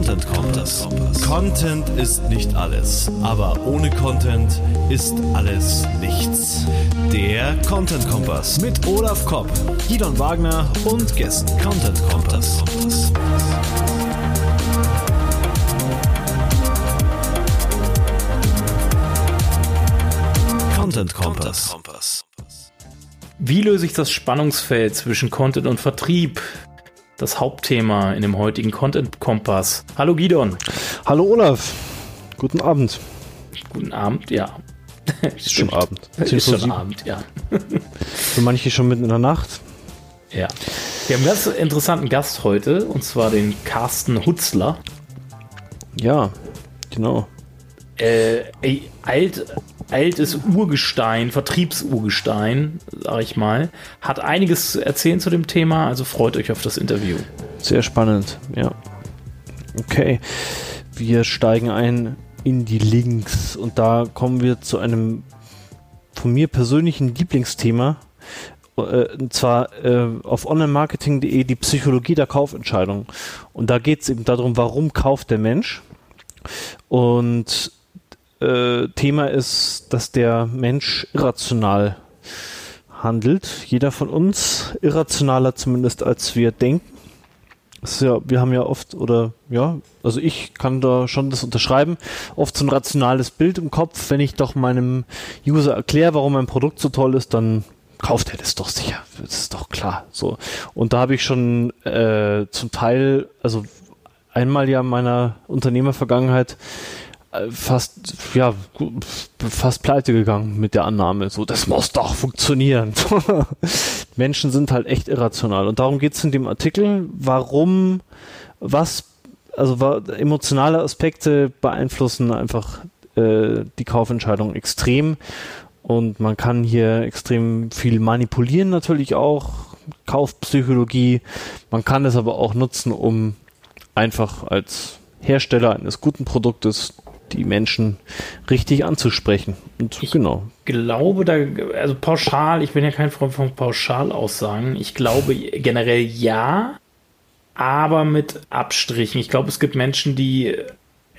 Content Kompass. Content ist nicht alles, aber ohne Content ist alles nichts. Der Content Kompass mit Olaf Kopp, Gidon Wagner und Gästen. Content Kompass. Content Kompass. Wie löse ich das Spannungsfeld zwischen Content und Vertrieb? Das Hauptthema in dem heutigen Content Kompass. Hallo Gidon. Hallo Olaf. Guten Abend. Guten Abend, ja. Ist schon Abend. Ist schon Abend, ja. Für manche schon mitten in der Nacht. Ja. Wir haben einen ganz interessanten Gast heute, und zwar den Carsten Hutzler. Ja, genau. Äh, alt, altes Urgestein, Vertriebsurgestein, sag ich mal, hat einiges zu erzählen zu dem Thema, also freut euch auf das Interview. Sehr spannend, ja. Okay, wir steigen ein in die Links und da kommen wir zu einem von mir persönlichen Lieblingsthema, äh, und zwar äh, auf onlinemarketing.de die Psychologie der Kaufentscheidung. Und da geht es eben darum, warum kauft der Mensch? Und äh, Thema ist, dass der Mensch irrational handelt. Jeder von uns irrationaler zumindest als wir denken. Ja, wir haben ja oft, oder ja, also ich kann da schon das unterschreiben, oft so ein rationales Bild im Kopf. Wenn ich doch meinem User erkläre, warum mein Produkt so toll ist, dann kauft er das doch sicher. Das ist doch klar. So. Und da habe ich schon äh, zum Teil, also einmal ja in meiner Unternehmervergangenheit fast, ja, fast pleite gegangen mit der Annahme. So, das muss doch funktionieren. Menschen sind halt echt irrational. Und darum geht es in dem Artikel, warum, was, also emotionale Aspekte beeinflussen einfach äh, die Kaufentscheidung extrem. Und man kann hier extrem viel manipulieren natürlich auch. Kaufpsychologie. Man kann es aber auch nutzen, um einfach als Hersteller eines guten Produktes die Menschen richtig anzusprechen. Und ich genau. glaube, da, also pauschal, ich bin ja kein Freund von Pauschalaussagen. Ich glaube generell ja, aber mit Abstrichen. Ich glaube, es gibt Menschen, die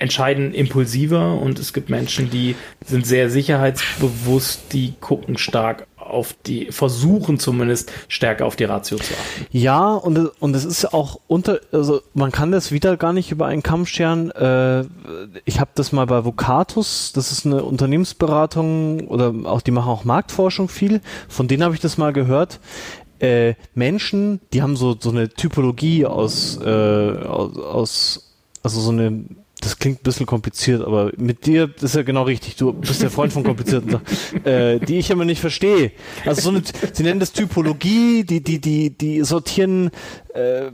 entscheiden impulsiver und es gibt Menschen, die sind sehr sicherheitsbewusst, die gucken stark auf die, versuchen zumindest stärker auf die Ratio zu achten. Ja, und, und es ist auch unter, also man kann das wieder gar nicht über einen Kamm scheren. Äh, ich habe das mal bei Vocatus, das ist eine Unternehmensberatung oder auch die machen auch Marktforschung viel. Von denen habe ich das mal gehört. Äh, Menschen, die haben so, so eine Typologie aus, äh, aus, aus also so eine das klingt ein bisschen kompliziert, aber mit dir ist ja genau richtig. Du bist der Freund von komplizierten Sachen, äh, die ich immer nicht verstehe. Also so eine, sie nennen das Typologie, die, die, die, die sortieren äh,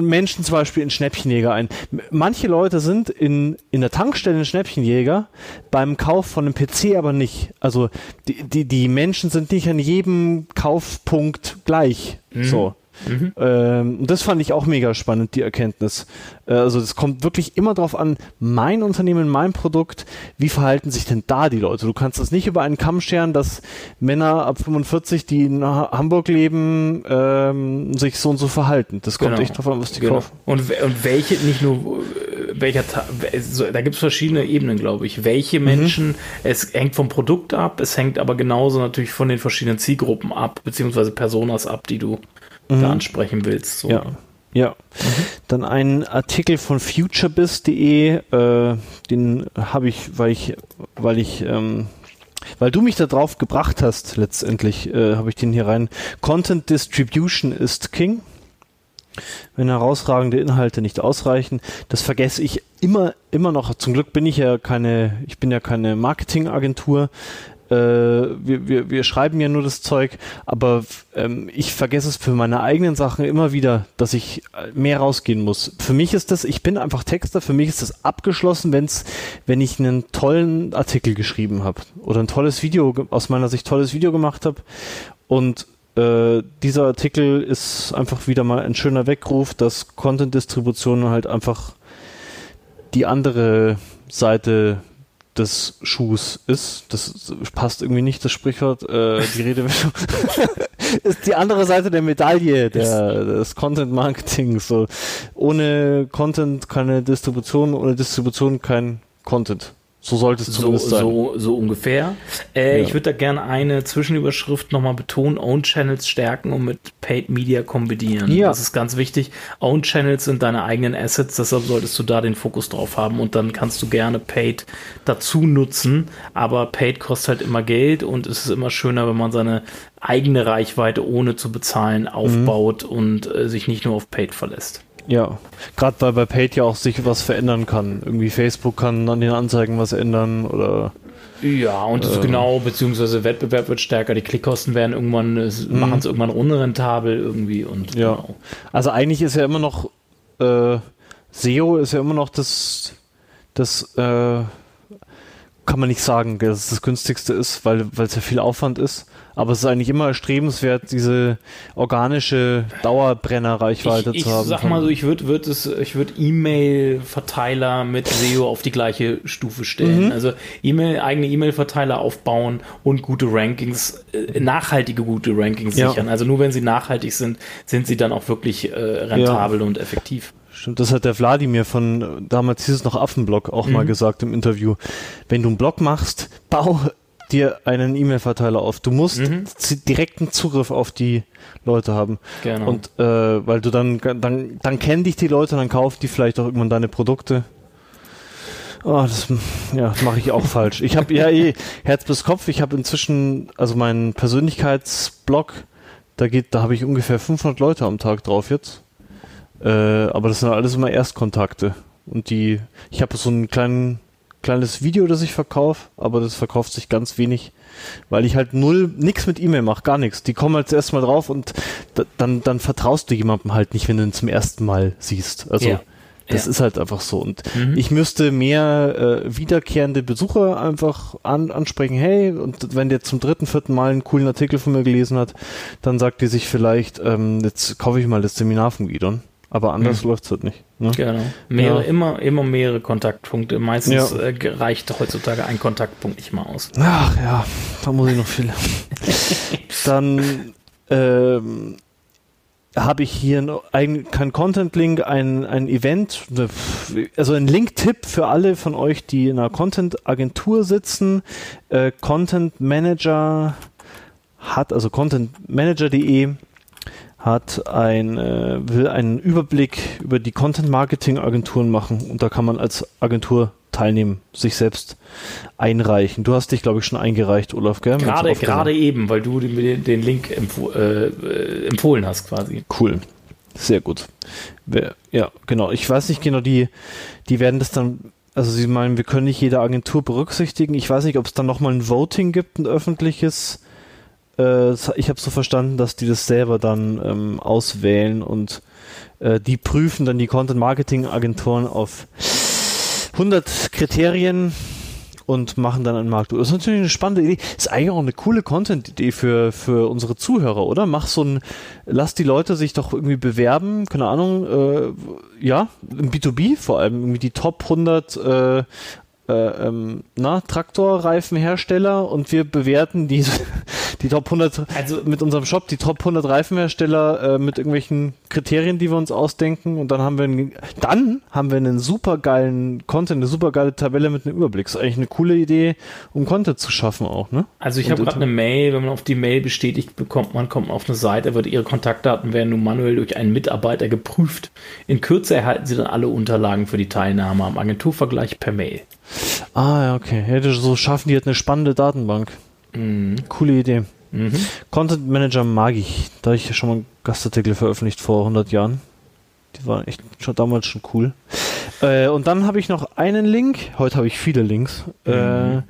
Menschen zum Beispiel in Schnäppchenjäger ein. Manche Leute sind in, in der Tankstelle Schnäppchenjäger, beim Kauf von einem PC aber nicht. Also die, die, die Menschen sind nicht an jedem Kaufpunkt gleich. Mhm. So. Mhm. Ähm, das fand ich auch mega spannend, die Erkenntnis. Äh, also es kommt wirklich immer darauf an, mein Unternehmen, mein Produkt, wie verhalten sich denn da die Leute? Du kannst das nicht über einen Kamm scheren, dass Männer ab 45, die in Hamburg leben, ähm, sich so und so verhalten. Das kommt genau. echt drauf an, was die genau. kaufen. Und, und welche, nicht nur welcher, da gibt es verschiedene Ebenen, glaube ich. Welche mhm. Menschen, mhm. es hängt vom Produkt ab, es hängt aber genauso natürlich von den verschiedenen Zielgruppen ab, beziehungsweise Personas ab, die du mhm. da ansprechen willst. So. Ja. Ja. Mhm. Dann ein Artikel von futurebiz.de, äh, den habe ich, weil ich, weil ich, ähm, weil du mich da drauf gebracht hast, letztendlich, äh, habe ich den hier rein. Content Distribution ist King. Wenn herausragende Inhalte nicht ausreichen, das vergesse ich immer, immer noch. Zum Glück bin ich ja keine, ich bin ja keine Marketingagentur wir, wir, wir schreiben ja nur das Zeug, aber ähm, ich vergesse es für meine eigenen Sachen immer wieder, dass ich äh, mehr rausgehen muss. Für mich ist das, ich bin einfach Texter, für mich ist das abgeschlossen, wenn's, wenn ich einen tollen Artikel geschrieben habe oder ein tolles Video, aus meiner Sicht tolles Video gemacht habe und äh, dieser Artikel ist einfach wieder mal ein schöner Weckruf, dass Content-Distribution halt einfach die andere Seite des Schuhs ist. Das passt irgendwie nicht, das Sprichwort. Äh, die Rede ist die andere Seite der Medaille der, des Content Marketings. So, ohne Content keine Distribution, ohne Distribution kein Content. So sollte es zumindest so, sein. So, so ungefähr. Äh, ja. Ich würde da gerne eine Zwischenüberschrift nochmal betonen. Own Channels stärken und mit Paid Media kombinieren. Ja. Das ist ganz wichtig. Own Channels sind deine eigenen Assets, deshalb solltest du da den Fokus drauf haben und dann kannst du gerne Paid dazu nutzen. Aber Paid kostet halt immer Geld und es ist immer schöner, wenn man seine eigene Reichweite ohne zu bezahlen aufbaut mhm. und äh, sich nicht nur auf Paid verlässt. Ja, gerade weil bei Paid ja auch sich was verändern kann. Irgendwie Facebook kann an den Anzeigen was ändern oder. Ja, und äh, genau, beziehungsweise Wettbewerb wird stärker, die Klickkosten werden irgendwann, mhm. machen es irgendwann unrentabel irgendwie und ja. Genau. Also eigentlich ist ja immer noch äh, SEO ist ja immer noch das, das äh, kann man nicht sagen, dass es das günstigste ist, weil es ja viel Aufwand ist. Aber es ist eigentlich immer erstrebenswert, diese organische Dauerbrennerreichweite zu haben. Ich sag mal so, ich würde würd es, ich würde E-Mail-Verteiler mit SEO auf die gleiche Stufe stellen. Mhm. Also E-Mail, eigene E-Mail-Verteiler aufbauen und gute Rankings, äh, nachhaltige gute Rankings ja. sichern. Also nur wenn sie nachhaltig sind, sind sie dann auch wirklich äh, rentabel ja. und effektiv. Stimmt, das hat der Wladimir von damals hieß es noch Affenblog auch mhm. mal gesagt im Interview. Wenn du einen Blog machst, bau dir einen E-Mail-Verteiler auf. Du musst mhm. direkten Zugriff auf die Leute haben. Genau. Und äh, weil du dann, dann, dann kennen dich die Leute, dann kaufen die vielleicht auch irgendwann deine Produkte. Oh, das ja, mache ich auch falsch. Ich habe ja eh Herz bis Kopf. Ich habe inzwischen, also meinen Persönlichkeitsblog, da geht, da habe ich ungefähr 500 Leute am Tag drauf jetzt. Äh, aber das sind alles immer Erstkontakte. Und die, ich habe so einen kleinen kleines Video, das ich verkaufe, aber das verkauft sich ganz wenig, weil ich halt null, nix mit E-Mail mache, gar nichts. Die kommen halt zuerst mal drauf und da, dann, dann vertraust du jemandem halt nicht, wenn du ihn zum ersten Mal siehst. Also, ja. Das ja. ist halt einfach so. Und mhm. ich müsste mehr äh, wiederkehrende Besucher einfach an, ansprechen. Hey, und wenn der zum dritten, vierten Mal einen coolen Artikel von mir gelesen hat, dann sagt die sich vielleicht, ähm, jetzt kaufe ich mal das Seminar von Gidon. Aber anders mhm. läuft es halt nicht. Ne? Genau. Mehrere, ja. immer, immer mehrere Kontaktpunkte. Meistens ja. äh, reicht heutzutage ein Kontaktpunkt nicht mal aus. Ach ja, da muss ich noch viel. Dann ähm, habe ich hier ein, kein Content-Link, ein, ein Event, also ein Link-Tipp für alle von euch, die in einer Content-Agentur sitzen. Äh, Content Manager hat, also contentmanager.de hat ein, äh, will einen Überblick über die Content Marketing Agenturen machen und da kann man als Agentur teilnehmen, sich selbst einreichen. Du hast dich, glaube ich, schon eingereicht, Olaf, gell? Gerade, gerade eben, weil du den, den Link empf äh, empfohlen hast, quasi. Cool. Sehr gut. Ja, genau. Ich weiß nicht genau, die, die werden das dann, also sie meinen, wir können nicht jede Agentur berücksichtigen. Ich weiß nicht, ob es dann nochmal ein Voting gibt, ein öffentliches äh, ich habe so verstanden, dass die das selber dann ähm, auswählen und äh, die prüfen dann die Content-Marketing-Agenturen auf 100 Kriterien und machen dann einen Markt. Das ist natürlich eine spannende Idee. Ist eigentlich auch eine coole Content-Idee für, für unsere Zuhörer, oder? Mach so ein, lass die Leute sich doch irgendwie bewerben, keine Ahnung, äh, ja, im B2B vor allem, irgendwie die Top 100 äh, äh, ähm, na, Traktorreifenhersteller und wir bewerten diese die Top 100 also mit unserem Shop die Top 100 Reifenhersteller äh, mit irgendwelchen Kriterien, die wir uns ausdenken und dann haben wir einen, dann haben wir einen super geilen Content, eine super geile Tabelle mit einem Überblick. Das ist eigentlich eine coole Idee, um Content zu schaffen auch, ne? Also ich habe gerade eine Mail, wenn man auf die Mail bestätigt bekommt, man kommt auf eine Seite, wird ihre Kontaktdaten werden nun manuell durch einen Mitarbeiter geprüft. In Kürze erhalten sie dann alle Unterlagen für die Teilnahme am Agenturvergleich per Mail. Ah, ja, okay. Ja, so schaffen die halt eine spannende Datenbank. Mhm. Coole Idee. Mhm. Content Manager mag ich. Da habe ich schon mal einen Gastartikel veröffentlicht vor 100 Jahren. Die waren echt schon damals schon cool. Äh, und dann habe ich noch einen Link. Heute habe ich viele Links. Mhm. Äh,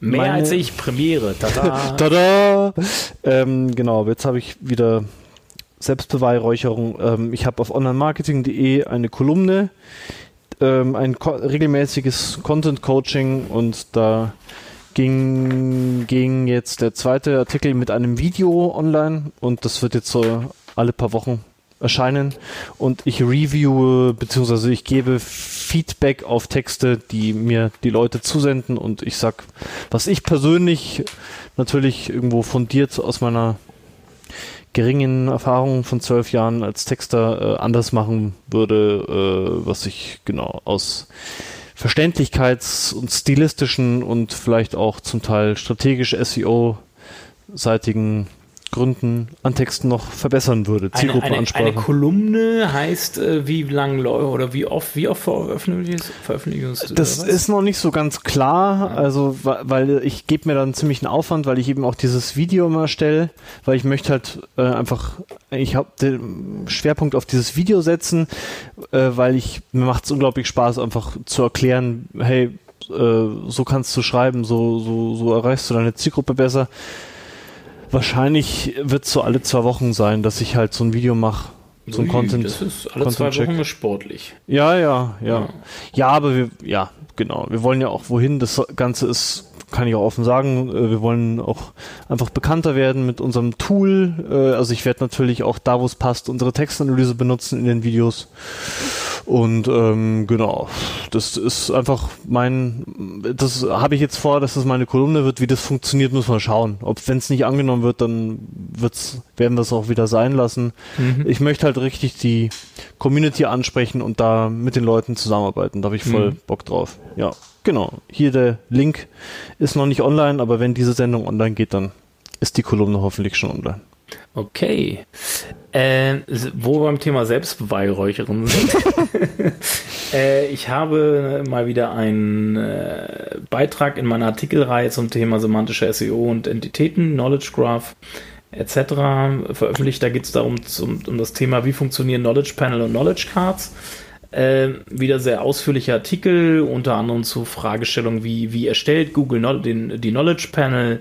Mehr als ich, Premiere. Tada! Tada! Ähm, genau, jetzt habe ich wieder Selbstbeweihräucherung. Ähm, ich habe auf onlinemarketing.de eine Kolumne, ähm, ein regelmäßiges Content-Coaching und da ging, ging jetzt der zweite Artikel mit einem Video online und das wird jetzt so alle paar Wochen erscheinen. Und ich reviewe beziehungsweise ich gebe Feedback auf Texte, die mir die Leute zusenden. Und ich sag, was ich persönlich natürlich irgendwo fundiert aus meiner geringen Erfahrung von zwölf Jahren als Texter äh, anders machen würde, äh, was ich genau aus Verständlichkeits- und stilistischen und vielleicht auch zum Teil strategisch SEO-seitigen Gründen an Texten noch verbessern würde. Zielgruppenansprache. Eine, eine, eine, Kolumne heißt, äh, wie lang oder wie oft, wie oft veröffentlichst, veröffentlichst Das ist noch nicht so ganz klar, ja. also weil ich gebe mir dann ziemlich einen Aufwand, weil ich eben auch dieses Video immer stelle, weil ich möchte halt äh, einfach, ich habe den Schwerpunkt auf dieses Video setzen, äh, weil ich mir macht es unglaublich Spaß, einfach zu erklären, hey, äh, so kannst du schreiben, so, so, so erreichst du deine Zielgruppe besser. Wahrscheinlich wird es so alle zwei Wochen sein, dass ich halt so ein Video mache. So ein Content. Das ist alle Content zwei Wochen ist sportlich. Ja, ja, ja, ja. Ja, aber wir, ja, genau. Wir wollen ja auch wohin. Das Ganze ist kann ich auch offen sagen, äh, wir wollen auch einfach bekannter werden mit unserem Tool. Äh, also ich werde natürlich auch da, wo es passt, unsere Textanalyse benutzen in den Videos. Und ähm, genau, das ist einfach mein, das habe ich jetzt vor, dass das meine Kolumne wird. Wie das funktioniert, muss man schauen. Ob wenn es nicht angenommen wird, dann wird's, werden wir es auch wieder sein lassen. Mhm. Ich möchte halt richtig die Community ansprechen und da mit den Leuten zusammenarbeiten. Da habe ich voll mhm. Bock drauf. Ja. Genau, hier der Link ist noch nicht online, aber wenn diese Sendung online geht, dann ist die Kolumne hoffentlich schon online. Okay. Äh, wo wir beim Thema Selbstbeweihräuchern sind. äh, ich habe mal wieder einen äh, Beitrag in meiner Artikelreihe zum Thema semantische SEO und Entitäten, Knowledge Graph etc. veröffentlicht. Da geht es darum zum, um das Thema, wie funktionieren Knowledge Panel und Knowledge Cards. Äh, wieder sehr ausführliche Artikel, unter anderem zu Fragestellungen wie, wie erstellt Google den, die Knowledge Panel,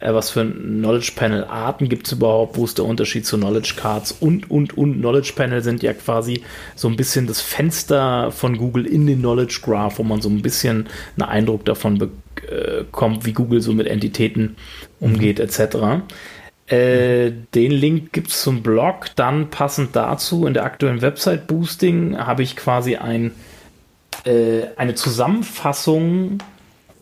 äh, was für Knowledge Panel Arten gibt es überhaupt, wo ist der Unterschied zu Knowledge Cards und, und, und. Knowledge Panel sind ja quasi so ein bisschen das Fenster von Google in den Knowledge Graph, wo man so ein bisschen einen Eindruck davon bekommt, wie Google so mit Entitäten umgeht, mhm. etc. Äh, den Link gibt es zum Blog. Dann passend dazu in der aktuellen Website Boosting habe ich quasi ein, äh, eine Zusammenfassung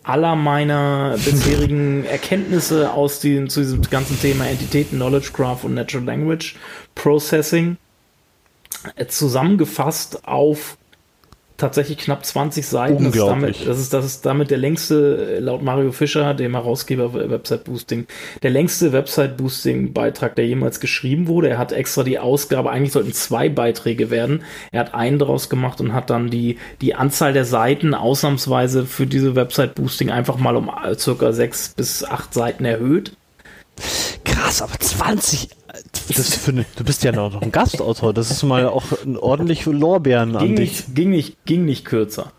aller meiner bisherigen Erkenntnisse aus den, zu diesem ganzen Thema Entitäten, Knowledge Graph und Natural Language Processing äh, zusammengefasst auf tatsächlich knapp 20 Seiten. Das ist, damit, das, ist, das ist damit der längste, laut Mario Fischer, dem Herausgeber Website Boosting, der längste Website Boosting Beitrag, der jemals geschrieben wurde. Er hat extra die Ausgabe, eigentlich sollten zwei Beiträge werden. Er hat einen daraus gemacht und hat dann die, die Anzahl der Seiten ausnahmsweise für diese Website Boosting einfach mal um circa sechs bis acht Seiten erhöht. Krass, aber 20, das für eine, du bist ja noch ein Gastautor. Das ist mal auch ein ordentlich Lorbeeren ging an dich. Nicht, ging, nicht, ging nicht kürzer.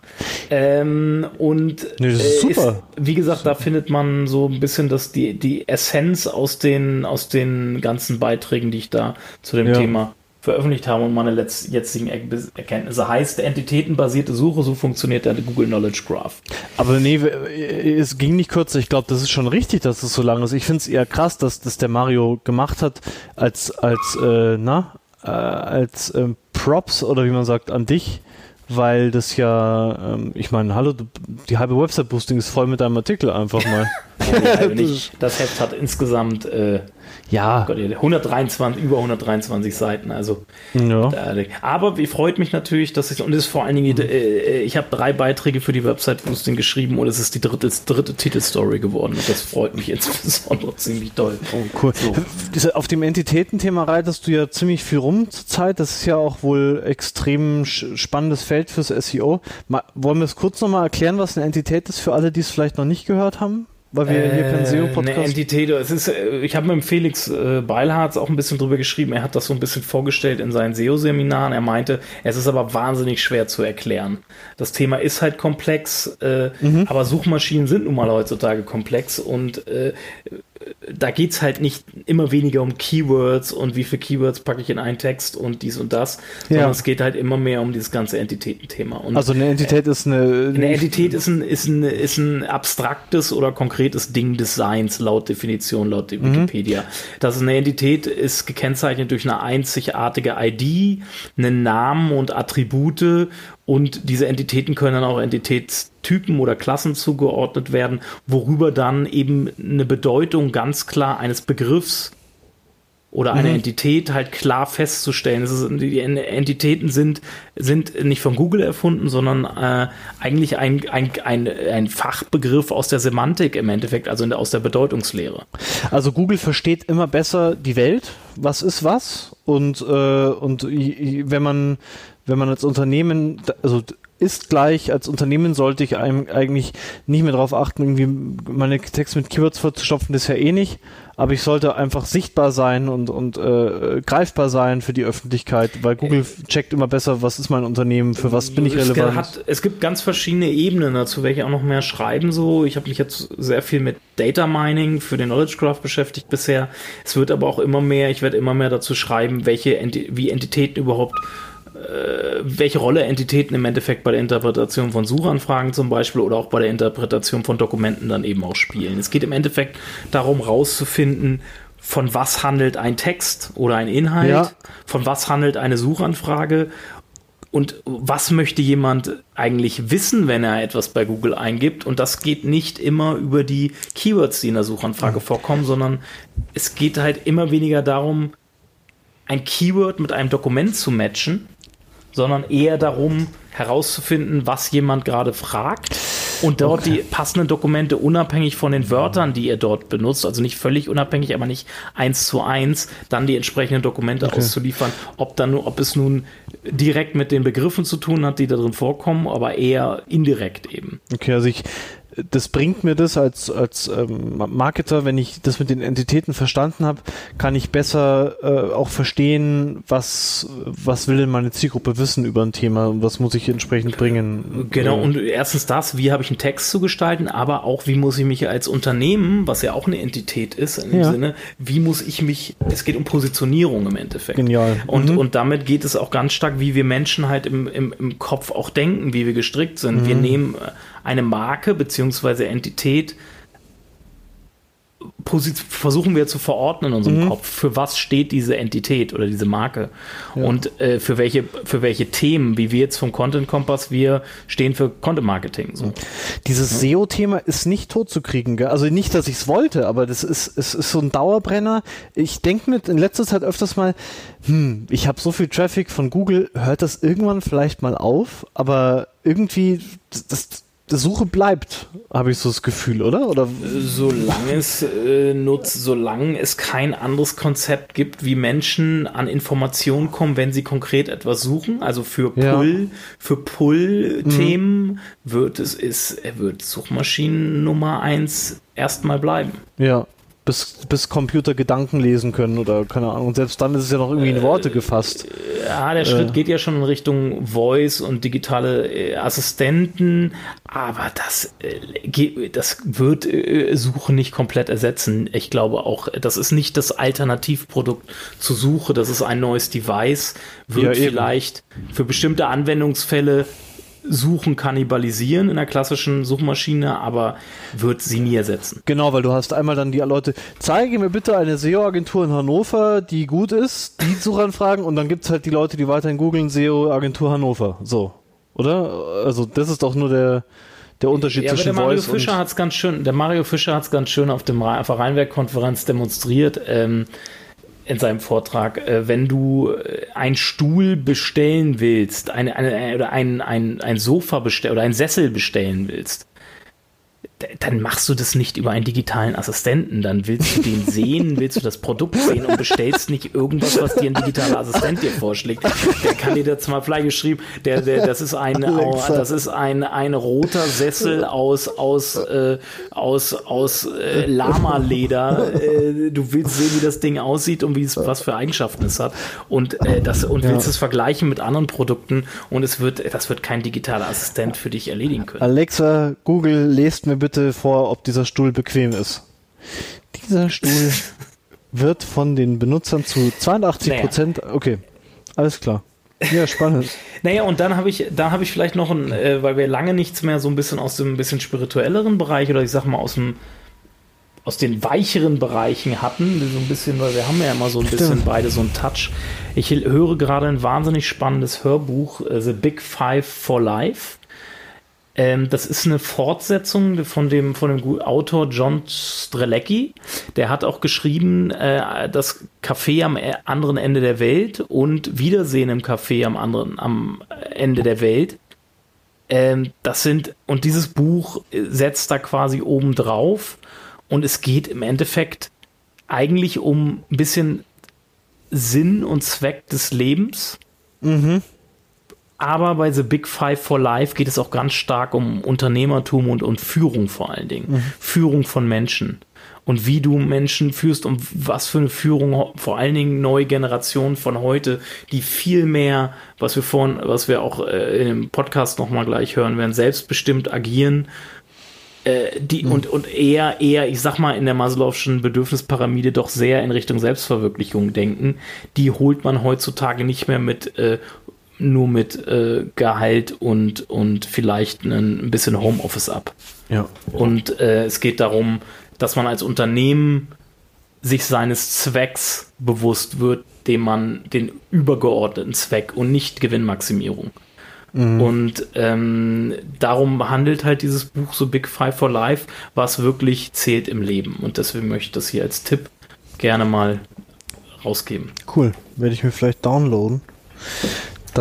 Ähm, und nee, das ist, äh, super. Ist, wie gesagt, da findet man so ein bisschen das, die, die Essenz aus den, aus den ganzen Beiträgen, die ich da zu dem ja. Thema veröffentlicht habe und meine jetzigen Erkenntnisse. Heißt, entitätenbasierte Suche, so funktioniert der Google Knowledge Graph. Aber nee, es ging nicht kürzer. Ich glaube, das ist schon richtig, dass es so lang ist. Ich finde es eher krass, dass das der Mario gemacht hat, als, als, äh, na, äh, als ähm, Props oder wie man sagt, an dich weil das ja, ähm, ich meine, hallo, die halbe Website-Boosting ist voll mit deinem Artikel einfach mal. ja, nicht. Das Heft hat insgesamt äh, ja. Gott, 123, über 123 Seiten. Also, ja. Aber wie freut mich natürlich, dass ich, und es ist vor allen Dingen, mhm. äh, ich habe drei Beiträge für die Website Boosting geschrieben und es ist die dritte, dritte Titelstory geworden. Und das freut mich insbesondere ziemlich doll. Oh, cool. So. Auf dem Entitätenthema reitest du ja ziemlich viel rum zur Zeit. Das ist ja auch wohl extrem spannendes Feld fürs SEO. Mal, wollen wir es kurz nochmal erklären, was eine Entität ist für alle, die es vielleicht noch nicht gehört haben? Weil wir äh, hier kein SEO-Podcast. Eine Entität, es ist, äh, ich habe mit dem Felix äh, Beilharz auch ein bisschen drüber geschrieben. Er hat das so ein bisschen vorgestellt in seinen SEO-Seminaren. Er meinte, es ist aber wahnsinnig schwer zu erklären. Das Thema ist halt komplex, äh, mhm. aber Suchmaschinen sind nun mal heutzutage komplex und äh, da geht's halt nicht immer weniger um Keywords und wie viele Keywords packe ich in einen Text und dies und das, sondern Ja. es geht halt immer mehr um dieses ganze Entitätenthema. Also eine Entität ist eine. eine Entität ist ein, ist, ein, ist ein abstraktes oder konkretes Ding des Seins, laut Definition, laut der Wikipedia. Das ist eine Entität ist gekennzeichnet durch eine einzigartige ID, einen Namen und Attribute und diese Entitäten können dann auch Entitätstypen oder Klassen zugeordnet werden, worüber dann eben eine Bedeutung ganz klar eines Begriffs oder eine Entität halt klar festzustellen. Es ist, die Entitäten sind, sind nicht von Google erfunden, sondern äh, eigentlich ein, ein, ein, ein Fachbegriff aus der Semantik im Endeffekt, also der, aus der Bedeutungslehre. Also Google versteht immer besser die Welt, was ist was und äh, und wenn man wenn man als Unternehmen also ist gleich als Unternehmen sollte ich einem eigentlich nicht mehr darauf achten, irgendwie meine Texte mit Keywords vollzustopfen, das ist ja eh nicht, aber ich sollte einfach sichtbar sein und und äh, greifbar sein für die Öffentlichkeit, weil Google checkt immer besser, was ist mein Unternehmen, für was bin ich relevant. Hat, es gibt ganz verschiedene Ebenen dazu, welche auch noch mehr schreiben so. Ich habe mich jetzt sehr viel mit Data Mining für den Knowledge Graph beschäftigt bisher. Es wird aber auch immer mehr, ich werde immer mehr dazu schreiben, welche Enti wie Entitäten überhaupt äh, welche Rolle Entitäten im Endeffekt bei der Interpretation von Suchanfragen zum Beispiel oder auch bei der Interpretation von Dokumenten dann eben auch spielen. Es geht im Endeffekt darum, rauszufinden, von was handelt ein Text oder ein Inhalt, Ja. von was handelt eine Suchanfrage und was möchte jemand eigentlich wissen, wenn er etwas bei Google eingibt? Und das geht nicht immer über die Keywords, die in der Suchanfrage vorkommen, sondern es geht halt immer weniger darum, ein Keyword mit einem Dokument zu matchen, sondern eher darum herauszufinden, was jemand gerade fragt und dort die passenden Dokumente unabhängig von den Wörtern, die ihr dort benutzt, also nicht völlig unabhängig, aber nicht eins zu eins, dann die entsprechenden Dokumente auszuliefern, ob dann ob es nun direkt mit den Begriffen zu tun hat, die da drin vorkommen, aber eher indirekt eben. Okay, also ich, das bringt mir das als, als ähm, Marketer, wenn ich das mit den Entitäten verstanden habe, kann ich besser äh, auch verstehen, was, was will denn meine Zielgruppe wissen über ein Thema und was muss ich entsprechend bringen. Genau, Äh, und erstens das, wie habe ich einen Text zu gestalten, aber auch, wie muss ich mich als Unternehmen, was ja auch eine Entität ist, im Ja. Sinne, wie muss ich mich, es geht um Positionierung im Endeffekt. Genial. Und, Mhm. und damit geht es auch ganz stark, wie wir Menschen halt im, im, im Kopf auch denken, wie wir gestrickt sind. Wir nehmen eine Marke beziehungsweise Entität, versuchen wir zu verordnen in unserem Kopf, für was steht diese Entität oder diese Marke und äh, für welche für welche Themen, wie wir jetzt vom Content Kompass, wir stehen für Content Marketing. So. Dieses SEO-Thema ist nicht tot zu kriegen. Gell? Also nicht, dass ich es wollte, aber das ist, es ist so ein Dauerbrenner. Ich denke mir in letzter Zeit öfters mal, hm, ich habe so viel Traffic von Google, hört das irgendwann vielleicht mal auf? Aber irgendwie, das, das, Suche bleibt, habe ich so das Gefühl, oder? Oder Solange es äh, nutzt, solange es kein anderes Konzept gibt, wie Menschen an Informationen kommen, wenn sie konkret etwas suchen, also für Ja. Pull, für Pull-Themen wird es ist, er wird Suchmaschinen Nummer eins erstmal bleiben. ja, bis, bis Computer Gedanken lesen können oder keine Ahnung. Und selbst dann ist es ja noch irgendwie in Worte gefasst. Ja, der Schritt geht ja schon in Richtung Voice und digitale äh, Assistenten, aber das, äh, das wird äh, Suche nicht komplett ersetzen. Ich glaube auch, das ist nicht das Alternativprodukt zur Suche, das ist ein neues Device, wird Ja, vielleicht für bestimmte Anwendungsfälle Suchen kannibalisieren in der klassischen Suchmaschine, aber wird sie nie ersetzen. Genau, weil du hast einmal dann die Leute, zeige mir bitte eine SEO-Agentur in Hannover, die gut ist, die Suchanfragen und dann gibt's halt die Leute, die weiterhin googeln, SEO-Agentur Hannover. So. Oder? Also das ist doch nur der, der Unterschied Ja, aber der zwischen Mario Voice Fischer hat's ganz schön, der Mario Fischer hat's ganz schön auf dem Rheinwerk-Konferenz demonstriert ähm, in seinem Vortrag. Äh, wenn du äh, einen Stuhl bestellen willst, eine, eine, oder ein, ein, ein Sofa bestellen oder einen Sessel bestellen willst, dann machst du das nicht über einen digitalen Assistenten. Dann willst du den sehen, willst du das Produkt sehen und bestellst nicht irgendwas, was dir ein digitaler Assistent dir vorschlägt. Der kann dir das mal vielleicht geschrieben, der, der, das ist ein, das ist ein, ein roter Sessel aus, aus, äh, aus, aus äh, Lama-Leder. Äh, du willst sehen, wie das Ding aussieht und wie es, was für Eigenschaften es hat. Und, äh, das, und willst es vergleichen mit anderen Produkten und es wird, das wird kein digitaler Assistent für dich erledigen können. Alexa, Google, lest mir bitte vor, ob dieser Stuhl bequem ist. Die, dieser Stuhl wird von den Benutzern zu 82 Prozent. Naja. Okay, alles klar. Ja, spannend. naja, und dann habe ich, da habe ich vielleicht noch ein, äh, weil wir lange nichts mehr so ein bisschen aus dem bisschen spirituelleren Bereich oder ich sag mal aus dem aus den weicheren Bereichen hatten, so ein bisschen, weil wir haben ja immer so ein bisschen beide so einen Touch. Ich höre gerade ein wahnsinnig spannendes Hörbuch, äh, The Big Five for Life. Ähm, das ist eine Fortsetzung von dem, von dem Autor John Strelecki. Der hat auch geschrieben, äh, das Café am e-, anderen Ende der Welt und Wiedersehen im Café am anderen, am Ende der Welt. Ähm, das sind, und dieses Buch setzt da quasi oben drauf und es geht im Endeffekt eigentlich um ein bisschen Sinn und Zweck des Lebens. Mhm. Aber bei The Big Five for Life geht es auch ganz stark um Unternehmertum und, und Führung vor allen Dingen. Mhm. Führung von Menschen. Und wie du Menschen führst und was für eine Führung, vor allen Dingen neue Generationen von heute, die viel mehr, was wir vorhin, was wir auch äh, im Podcast nochmal gleich hören werden, selbstbestimmt agieren, äh, die mhm. und, und eher, eher, ich sag mal, in der Maslow'schen Bedürfnispyramide doch sehr in Richtung Selbstverwirklichung denken, die holt man heutzutage nicht mehr mit äh, nur mit äh, Gehalt und, und vielleicht ein bisschen Homeoffice ab. Ja. Und äh, es geht darum, dass man als Unternehmen sich seines Zwecks bewusst wird, dem man den übergeordneten Zweck und nicht Gewinnmaximierung. Mhm. Und ähm, darum handelt halt dieses Buch so Big Five for Life, was wirklich zählt im Leben. Und deswegen möchte ich das hier als Tipp gerne mal rausgeben. Cool, werde ich mir vielleicht downloaden.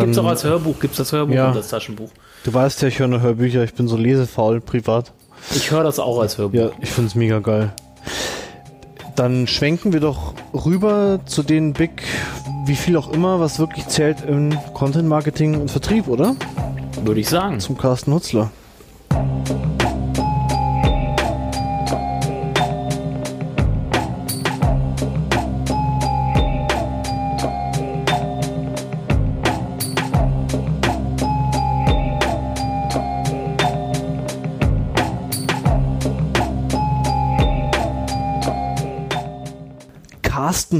Gibt es auch als Hörbuch, gibt es das Hörbuch ja. und das Taschenbuch. Du weißt ja, ich höre nur Hörbücher, ich bin so lesefaul privat. Ich höre das auch als Hörbuch. Ja, ich finde es mega geil. Dann schwenken wir doch rüber zu den Big, wie viel auch immer, was wirklich zählt im Content Marketing und Vertrieb, oder? Würde ich sagen. Zum Carsten Hutzler.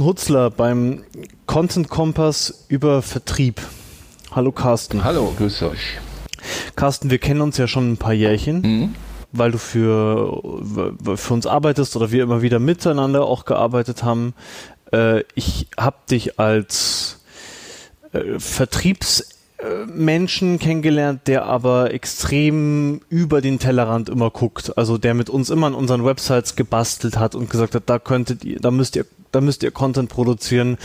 Hutzler beim Content Kompass über Vertrieb. Hallo Carsten. Hallo, grüß euch. Carsten, wir kennen uns ja schon ein paar Jährchen, mhm. weil du für, für uns arbeitest oder wir immer wieder miteinander auch gearbeitet haben. Äh, ich habe dich als äh, Vertriebs Menschen kennengelernt, der aber extrem über den Tellerrand immer guckt. Also der mit uns immer an unseren Websites gebastelt hat und gesagt hat, da könntet ihr, da müsst ihr, da müsst ihr Content produzieren.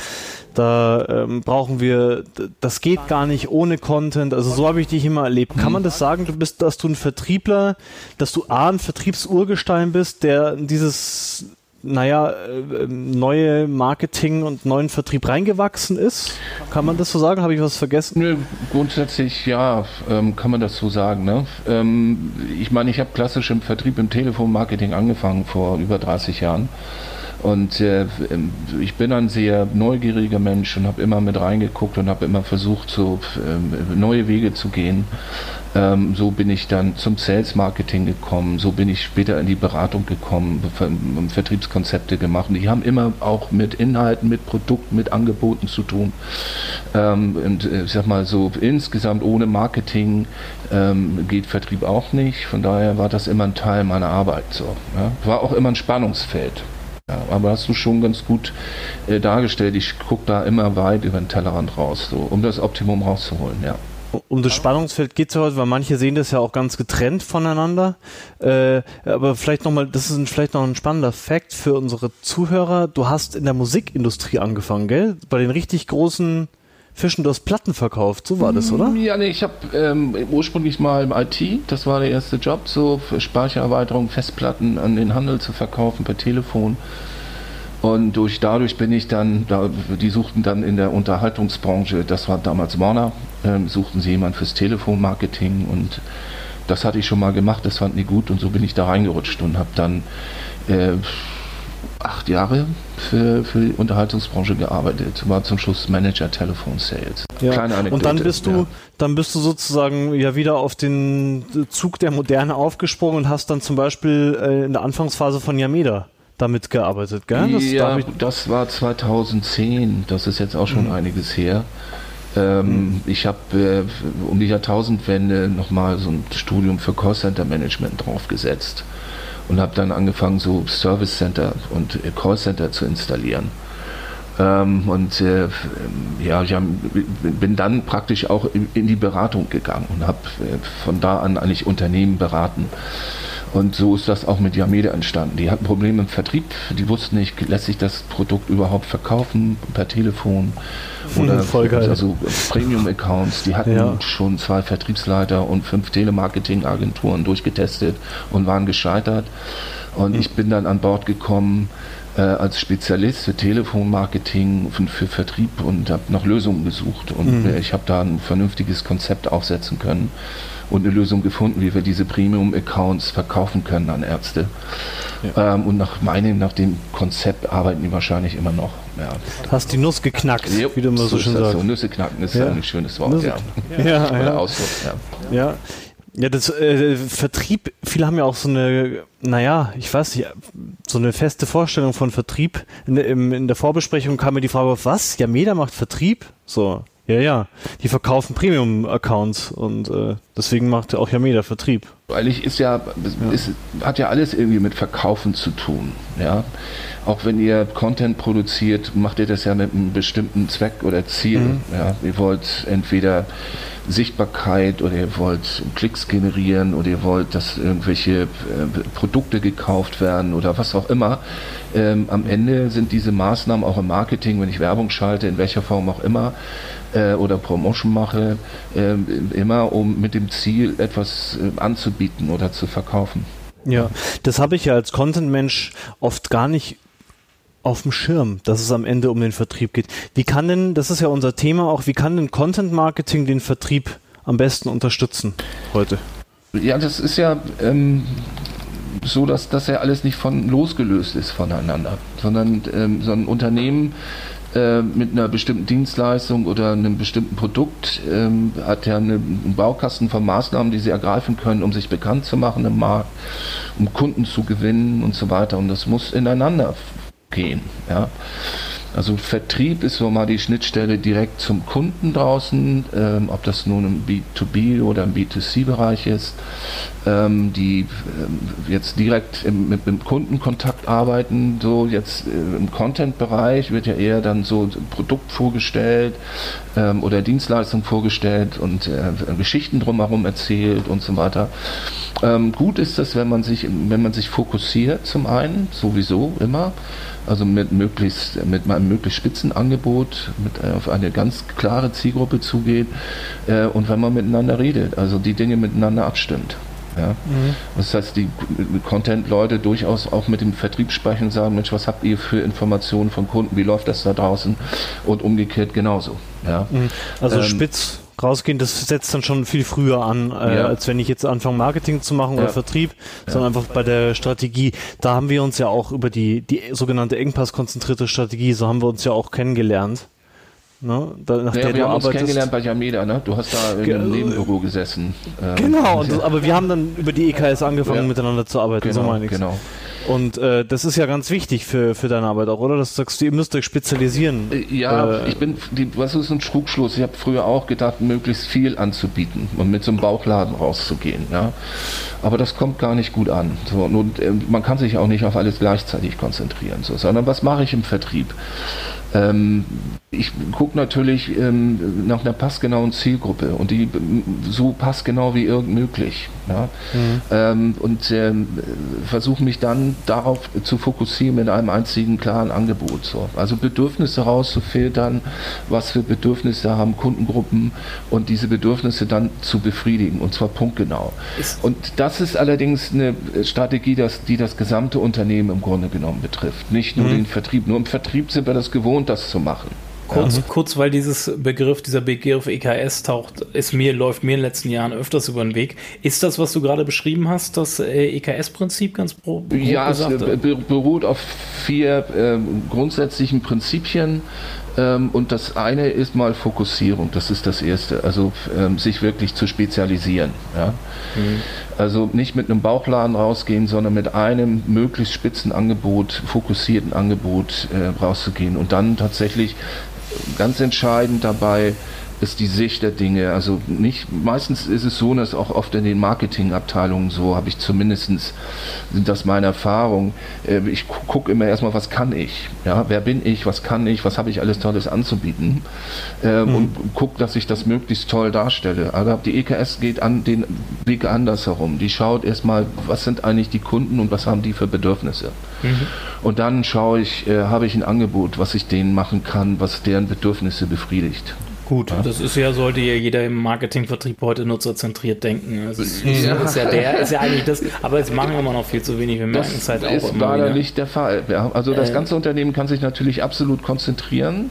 Da ähm, brauchen wir, das geht gar nicht ohne Content. Also so habe ich dich immer erlebt. Kann man das sagen, du bist, dass du ein Vertriebler, dass du A, ein Vertriebsurgestein bist, der dieses naja, äh, neue Marketing und neuen Vertrieb reingewachsen ist? Kann man das so sagen? Habe ich was vergessen? Nö, grundsätzlich ja, ähm, kann man das so sagen. Ne? Ähm, ich meine, ich habe klassisch im Vertrieb im Telefonmarketing angefangen vor über 30 Jahren. Und äh, ich bin ein sehr neugieriger Mensch und habe immer mit reingeguckt und habe immer versucht, so äh, neue Wege zu gehen. Ähm, so bin ich dann zum Sales Marketing gekommen, so bin ich später in die Beratung gekommen, Vertriebskonzepte gemacht. Und die haben immer auch mit Inhalten, mit Produkten, mit Angeboten zu tun. Ähm, und äh, ich sag mal so, insgesamt ohne Marketing ähm, geht Vertrieb auch nicht. Von daher war das immer ein Teil meiner Arbeit. So, ja. War auch immer ein Spannungsfeld. Ja, aber hast du schon ganz gut äh, dargestellt. Ich gucke da immer weit über den Tellerrand raus, so, um das Optimum rauszuholen, ja um das Spannungsfeld geht es heute, weil manche sehen das ja auch ganz getrennt voneinander. Äh, aber vielleicht nochmal, das ist ein, vielleicht noch ein spannender Fakt für unsere Zuhörer. Du hast in der Musikindustrie angefangen, gell? Bei den richtig großen Fischen, du hast Platten verkauft, so war das, oder? Mm, ja, nee, ich habe ähm, ursprünglich mal im IT, das war der erste Job, so Speichererweiterung, Festplatten an den Handel zu verkaufen per Telefon. Und durch, dadurch bin ich dann, da, die suchten dann in der Unterhaltungsbranche, das war damals Warner, ähm, suchten sie jemanden fürs Telefonmarketing und das hatte ich schon mal gemacht, das fanden die gut und so bin ich da reingerutscht und habe dann äh, acht Jahre für, für die Unterhaltungsbranche gearbeitet, war zum Schluss Manager Telefon Sales. Ja. Kleine Anekdote. Und dann bist du, ja. dann bist du sozusagen ja wieder auf den Zug der Moderne aufgesprungen und hast dann zum Beispiel äh, in der Anfangsphase von Yameda damit gearbeitet, gell? Das, ja, das war 2010, das ist jetzt auch schon mhm. einiges her. Ähm, mhm. Ich habe äh, um die Jahrtausendwende nochmal so ein Studium für Callcenter Management draufgesetzt und habe dann angefangen, so Service Center und äh, Callcenter zu installieren. Ähm, und äh, ja, ich hab, bin dann praktisch auch in, in die Beratung gegangen und habe äh, von da an eigentlich Unternehmen beraten. Und so ist das auch mit Yameda entstanden. Die hatten Probleme im Vertrieb, die wussten nicht, lässt sich das Produkt überhaupt verkaufen per Telefon oder Voll geil. also Premium-Accounts. Die hatten ja. schon zwei Vertriebsleiter und fünf Telemarketing-Agenturen durchgetestet und waren gescheitert. Und mhm. ich bin dann an Bord gekommen äh, als Spezialist für Telefonmarketing und für Vertrieb und habe nach Lösungen gesucht. Und mhm. ich habe da ein vernünftiges Konzept aufsetzen können und eine Lösung gefunden, wie wir diese Premium-Accounts verkaufen können an Ärzte. Ja. Ähm, und nach meinem, nach dem Konzept arbeiten die wahrscheinlich immer noch. Ja. Hast die Nuss geknackt, ja, wie du immer so, so schön sagst. So. Nüsse knacken ist ja. ein schönes Wort. Nüsse. Ja. Ja, Oder Ausdruck. Ja. ja. Ja, das äh, Vertrieb, viele haben ja auch so eine, naja, ich weiß nicht, so eine feste Vorstellung von Vertrieb. In, in, in der Vorbesprechung kam mir die Frage auf, was? Ja, Meda macht Vertrieb? So, ja, ja. Die verkaufen Premium-Accounts und äh, deswegen macht auch Yameda Vertrieb. Eigentlich ist ja, ist, hat ja alles irgendwie mit Verkaufen zu tun. Ja? Auch wenn ihr Content produziert, macht ihr das ja mit einem bestimmten Zweck oder Ziel. Mhm. Ja? Ihr wollt entweder Sichtbarkeit oder ihr wollt Klicks generieren oder ihr wollt, dass irgendwelche äh, Produkte gekauft werden oder was auch immer. Ähm, am Ende sind diese Maßnahmen auch im Marketing, wenn ich Werbung schalte, in welcher Form auch immer, äh, oder Promotion mache, äh, immer um mit dem Ziel etwas äh, anzubieten oder zu verkaufen. Ja, das habe ich ja als Content-Mensch oft gar nicht auf dem Schirm, dass es am Ende um den Vertrieb geht. Wie kann denn, das ist ja unser Thema auch, wie kann denn Content Marketing den Vertrieb am besten unterstützen heute? Ja, das ist ja ähm, so, dass das ja alles nicht von losgelöst ist voneinander, sondern ähm, so ein Unternehmen äh, mit einer bestimmten Dienstleistung oder einem bestimmten Produkt ähm, hat ja eine, einen Baukasten von Maßnahmen, die sie ergreifen können, um sich bekannt zu machen im Markt, um Kunden zu gewinnen und so weiter. Und das muss ineinander gehen. Ja. Also Vertrieb ist so mal die Schnittstelle direkt zum Kunden draußen, ähm, ob das nun im B2B oder im B2C-Bereich ist, ähm, die ähm, jetzt direkt im, mit dem Kundenkontakt arbeiten. So jetzt äh, im Content-Bereich wird ja eher dann so ein Produkt vorgestellt ähm, oder Dienstleistung vorgestellt und äh, Geschichten drumherum erzählt und so weiter. Ähm, gut ist das, wenn man sich, wenn man sich fokussiert zum einen, sowieso immer also mit möglichst mit meinem möglichst spitzen Angebot mit äh, auf eine ganz klare Zielgruppe zugeht äh, und wenn man miteinander redet, also die Dinge miteinander abstimmt. Ja. Mhm. Das heißt, die Content-Leute durchaus auch mit dem Vertrieb sprechen und sagen, Mensch, was habt ihr für Informationen von Kunden, wie läuft das da draußen und umgekehrt genauso. Ja. Mhm. Also ähm, spitz rausgehen, das setzt dann schon viel früher an, äh, ja. als wenn ich jetzt anfange, Marketing zu machen ja. oder Vertrieb, ja. sondern einfach bei der Strategie. Da haben wir uns ja auch über die, die sogenannte Engpass-konzentrierte Strategie, so haben wir uns ja auch kennengelernt. Ne? Da, nach naja, der wir haben arbeitest. uns kennengelernt bei Jameda, ne? Du hast da in einem Nebenbüro gesessen. Ähm, genau, das, aber wir haben dann über die EKS angefangen, miteinander zu arbeiten, genau, so meine ich Genau. Und äh, das ist ja ganz wichtig für, für deine Arbeit auch, oder? Das sagst du, ihr müsst euch spezialisieren. Äh, ja, äh, ich bin, die, was ist ein Trugschluss? Ich habe früher auch gedacht, möglichst viel anzubieten und mit so einem Bauchladen rauszugehen. Ja? Aber das kommt gar nicht gut an. So, und, äh, man kann sich auch nicht auf alles gleichzeitig konzentrieren, so, sondern was mache ich im Vertrieb? Ähm, ich gucke natürlich ähm, nach einer passgenauen Zielgruppe und die so passgenau wie irgend möglich. Ja? Mhm. Ähm, und ähm, versuche mich dann darauf zu fokussieren mit einem einzigen klaren Angebot. So. Also Bedürfnisse rauszufiltern, was für Bedürfnisse haben Kundengruppen und diese Bedürfnisse dann zu befriedigen und zwar punktgenau. Ist und das ist allerdings eine Strategie, das, die das gesamte Unternehmen im Grunde genommen betrifft, nicht nur mhm. den Vertrieb. Nur im Vertrieb sind wir das gewohnt, das zu machen. Kurz, ja. kurz, weil dieses Begriff, dieser Begriff EKS taucht, ist mir, läuft mir in den letzten Jahren öfters über den Weg. Ist das, was du gerade beschrieben hast, das äh, EKS-Prinzip ganz pro, pro Ja, gesagt? es beruht auf vier äh, grundsätzlichen Prinzipien. Ähm, und das eine ist mal Fokussierung, das ist das erste. Also ähm, sich wirklich zu spezialisieren. Ja? Mhm. Also nicht mit einem Bauchladen rausgehen, sondern mit einem möglichst spitzen Angebot, fokussierten Angebot äh, rauszugehen und dann tatsächlich ganz entscheidend dabei ist die Sicht der Dinge. Also nicht, meistens ist es so, dass auch oft in den Marketingabteilungen so, habe ich zumindest, sind das meine Erfahrungen. Äh, ich gucke immer erstmal, was kann ich? Ja, wer bin ich? Was kann ich? Was habe ich alles Tolles anzubieten? Mhm. Und gucke, dass ich das möglichst toll darstelle. Aber die EKS geht an den Weg anders herum. Die schaut erstmal, was sind eigentlich die Kunden und was haben die für Bedürfnisse? Mhm. Und dann schaue ich, äh, habe ich ein Angebot, was ich denen machen kann, was deren Bedürfnisse befriedigt. Gut, ja. das ist ja, sollte ja jeder im Marketingvertrieb heute nutzerzentriert denken. Das ist, ja. ist ja der, ist ja eigentlich das, aber jetzt machen wir immer noch viel zu wenig, wir merken es halt auch. Das ist leider nicht der Fall. Ja, also das äh, ganze Unternehmen kann sich natürlich absolut konzentrieren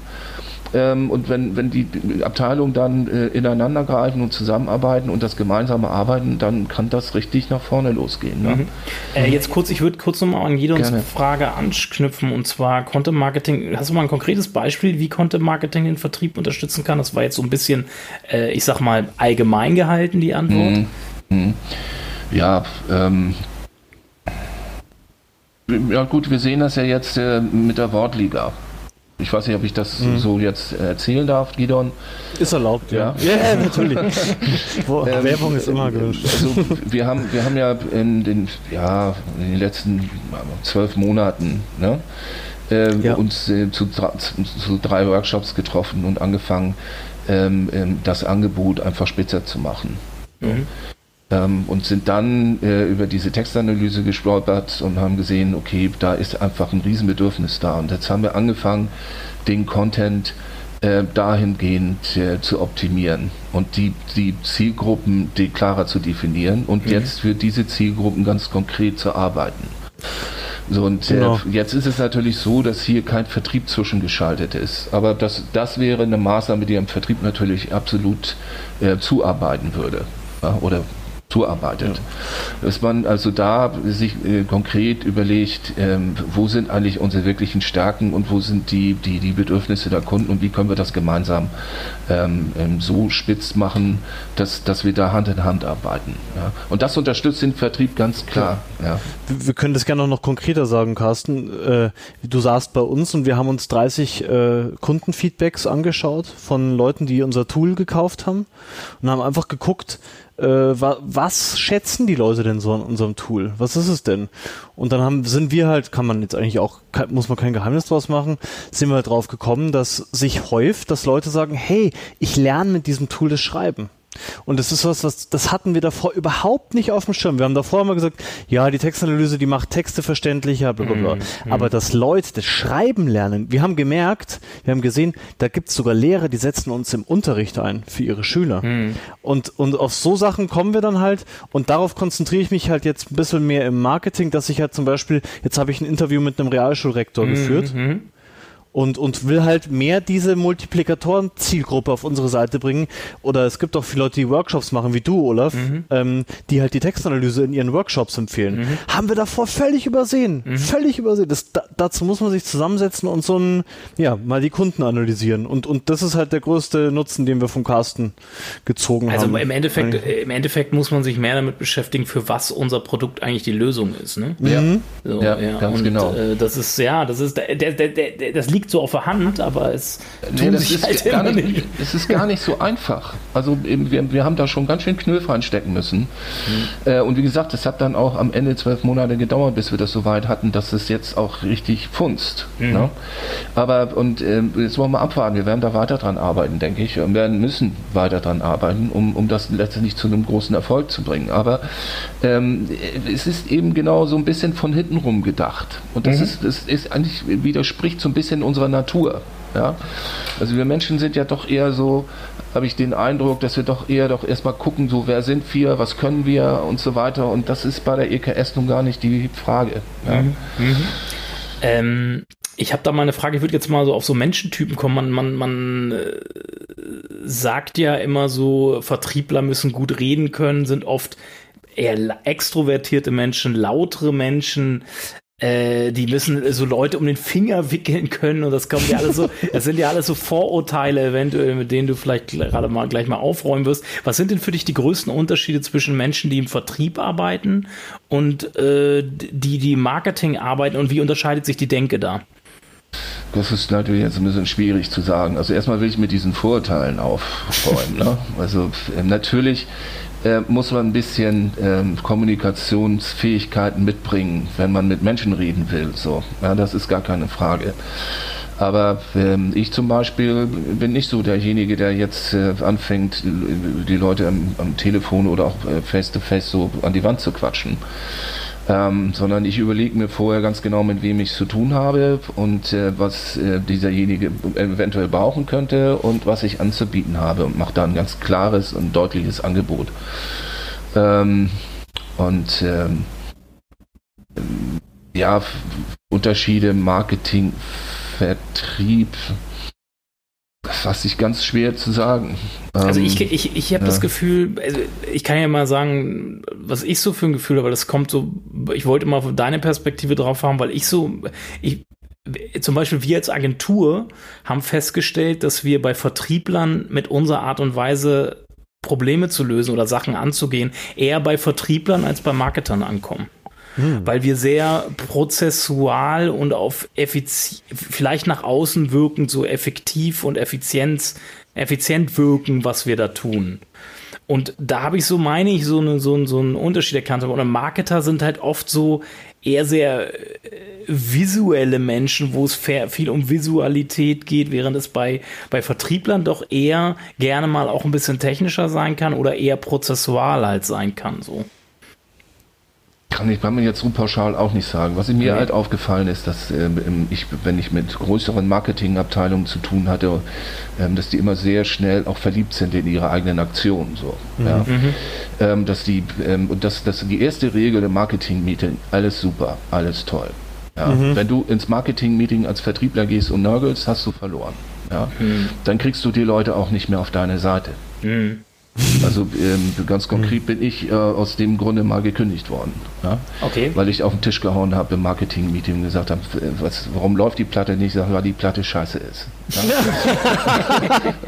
ähm, und wenn, wenn die Abteilungen dann äh, ineinander greifen und zusammenarbeiten und das gemeinsame Arbeiten, dann kann das richtig nach vorne losgehen. Ne? Mhm. Äh, jetzt kurz, ich würde kurz nochmal an Gidons Frage anknüpfen und zwar Content Marketing. Hast du mal ein konkretes Beispiel, wie Content Marketing den Vertrieb unterstützen kann? Das war jetzt so ein bisschen, äh, ich sag mal, allgemein gehalten, die Antwort. Mhm. Mhm. Ja, ähm, ja gut, wir sehen das ja jetzt äh, mit der Wortliga. Ich weiß nicht, ob ich das mhm. so jetzt erzählen darf, Gidon. Ist erlaubt, ja. Ja, ja natürlich. ähm, Werbung ist immer gewünscht. Also wir haben, wir haben ja in den, ja, in den letzten zwölf Monaten ne, äh, ja. uns äh, zu, zu, drei Workshops getroffen und angefangen, ähm, ähm, das Angebot einfach spitzer zu machen. Mhm ähm, und sind dann äh, über diese Textanalyse gestolpert und haben gesehen, okay, da ist einfach ein Riesenbedürfnis da. Und jetzt haben wir angefangen, den Content äh, dahingehend äh, zu optimieren und die, die Zielgruppen die klarer zu definieren und mhm. jetzt für diese Zielgruppen ganz konkret zu arbeiten. So, und äh, genau. jetzt ist es natürlich so, dass hier kein Vertrieb zwischengeschaltet ist. Aber das, das wäre eine Maßnahme, die am Vertrieb natürlich absolut äh, zuarbeiten würde. Ja, oder zuarbeitet. Ja. Dass man also da sich äh, konkret überlegt, ähm, wo sind eigentlich unsere wirklichen Stärken und wo sind die, die, die Bedürfnisse der Kunden und wie können wir das gemeinsam ähm, ähm, so spitz machen, dass, dass wir da Hand in Hand arbeiten. Ja. Und das unterstützt den Vertrieb ganz klar. Ja. Wir können das gerne noch konkreter sagen, Carsten. Äh, du saßt bei uns und wir haben uns 30 äh, Kundenfeedbacks angeschaut von Leuten, die unser Tool gekauft haben und haben einfach geguckt, äh, wa was schätzen die Leute denn so an unserem Tool? Was ist es denn? Und dann haben, sind wir halt, kann man jetzt eigentlich auch, muss man kein Geheimnis draus machen, sind wir halt drauf gekommen, dass sich häuft, dass Leute sagen, hey, ich lerne mit diesem Tool das Schreiben. Und das ist was, was, das hatten wir davor überhaupt nicht auf dem Schirm. Wir haben davor immer gesagt, ja, die Textanalyse, die macht Texte verständlicher, bla, bla, bla. Mhm. Aber dass Leute das Schreiben lernen, wir haben gemerkt, wir haben gesehen, da gibt es sogar Lehrer, die setzen uns im Unterricht ein für ihre Schüler. Mhm. Und, und auf so Sachen kommen wir dann halt und darauf konzentriere ich mich halt jetzt ein bisschen mehr im Marketing, dass ich halt zum Beispiel, jetzt habe ich ein Interview mit einem Realschulrektor mhm. geführt mhm und, und will halt mehr diese Multiplikatoren-Zielgruppe auf unsere Seite bringen. Oder es gibt auch viele Leute, die Workshops machen, wie du, Olaf, mhm. ähm, die halt die Textanalyse in ihren Workshops empfehlen. Mhm. Haben wir davor völlig übersehen. Mhm. Völlig übersehen. Das, da, dazu muss man sich zusammensetzen und so ein, ja, mal die Kunden analysieren. Und, und das ist halt der größte Nutzen, den wir vom Carsten gezogen also haben. Also im Endeffekt, im Endeffekt muss man sich mehr damit beschäftigen, für was unser Produkt eigentlich die Lösung ist. Ne? Ja, so, ja, ja, ganz und, genau. Äh, das ist, ja, das ist, der, der, der, das liegt liegt so auf der Hand, aber es nee, ist halt gar nicht, nicht. Es ist gar nicht so einfach. Also wir, wir haben da schon ganz schön Knöpfe reinstecken müssen. Mhm. Äh, und wie gesagt, es hat dann auch am Ende zwölf Monate gedauert, bis wir das so weit hatten, dass es jetzt auch richtig funzt. Mhm. Ne? Aber und äh, jetzt wollen wir abwarten. Wir werden da weiter dran arbeiten, denke ich. Und werden müssen weiter dran arbeiten, um, um das letztendlich zu einem großen Erfolg zu bringen. Aber ähm, es ist eben genau so ein bisschen von hinten rum gedacht. Und das mhm. ist, das ist eigentlich widerspricht so ein bisschen unserer Natur. Ja? Also wir Menschen sind ja doch eher so, habe ich den Eindruck, dass wir doch eher doch erstmal gucken, so wer sind wir, was können wir und so weiter. Und das ist bei der EKS nun gar nicht die Frage. Ja? Mhm. Mhm. Ähm, ich habe da mal eine Frage, ich würde jetzt mal so auf so Menschentypen kommen. Man, man, man äh, sagt ja immer so, Vertriebler müssen gut reden können, sind oft eher extrovertierte Menschen, lautere Menschen. Äh, die müssen so Leute um den Finger wickeln können und das kommt ja alles so, das sind ja alles so Vorurteile eventuell, mit denen du vielleicht gerade mal gleich mal aufräumen wirst. Was sind denn für dich die größten Unterschiede zwischen Menschen, die im Vertrieb arbeiten und äh, die, die im Marketing arbeiten und wie unterscheidet sich die Denke da? Das ist natürlich jetzt ein bisschen schwierig zu sagen. Also erstmal will ich mit diesen Vorurteilen aufräumen. ne? Also äh, natürlich äh, muss man ein bisschen ähm, Kommunikationsfähigkeiten mitbringen, wenn man mit Menschen reden will. So, ja, das ist gar keine Frage. Aber ähm, ich zum Beispiel bin nicht so derjenige, der jetzt äh, anfängt, die Leute am, am Telefon oder auch äh, face-to-face so an die Wand zu quatschen ähm, sondern ich überlege mir vorher ganz genau, mit wem ich zu tun habe und äh, was äh, dieserjenige eventuell brauchen könnte und was ich anzubieten habe und mache da ein ganz klares und deutliches Angebot. Ähm, und ähm, ja, Unterschiede Marketing, Vertrieb, fast sich ganz schwer zu sagen. Also ich, ähm, ich, ich habe ja. das Gefühl, also ich kann ja mal sagen, was ich so für ein Gefühl habe, das kommt so, ich wollte mal deine Perspektive drauf haben, weil ich so, ich, zum Beispiel wir als Agentur haben festgestellt, dass wir bei Vertrieblern mit unserer Art und Weise Probleme zu lösen oder Sachen anzugehen, eher bei Vertrieblern als bei Marketern ankommen hm. weil wir sehr prozessual und auf Effiz vielleicht nach außen wirkend so effektiv und Effizienz, effizient wirken, was wir da tun. Und da habe ich so, meine ich, so, eine, so, so einen Unterschied erkannt. Und Marketer sind halt oft so eher sehr äh, visuelle Menschen, wo es viel um Visualität geht, während es bei, bei Vertrieblern doch eher gerne mal auch ein bisschen technischer sein kann oder eher prozessual halt sein kann. So. Kann ich, kann man jetzt so pauschal auch nicht sagen. Was mir nee. halt aufgefallen ist, dass ähm, ich, wenn ich mit größeren Marketingabteilungen zu tun hatte, ähm, dass die immer sehr schnell auch verliebt sind in ihre eigenen Aktionen. So, mhm. ja. Mhm. Ähm, dass die, ähm, und das, das die erste Regel im Marketing-Meeting, alles super, alles toll. Ja. Mhm. Wenn du ins Marketing-Meeting als Vertriebler gehst und nörgelst, hast du verloren. Ja. Mhm. Dann kriegst du die Leute auch nicht mehr auf deine Seite. Mhm. Also ähm, ganz konkret bin ich äh, aus dem Grunde mal gekündigt worden. Ja? Okay. Weil ich auf den Tisch gehauen habe im Marketing-Meeting und gesagt habe, was, warum läuft die Platte nicht? Ich sage, weil die Platte scheiße ist. Ja,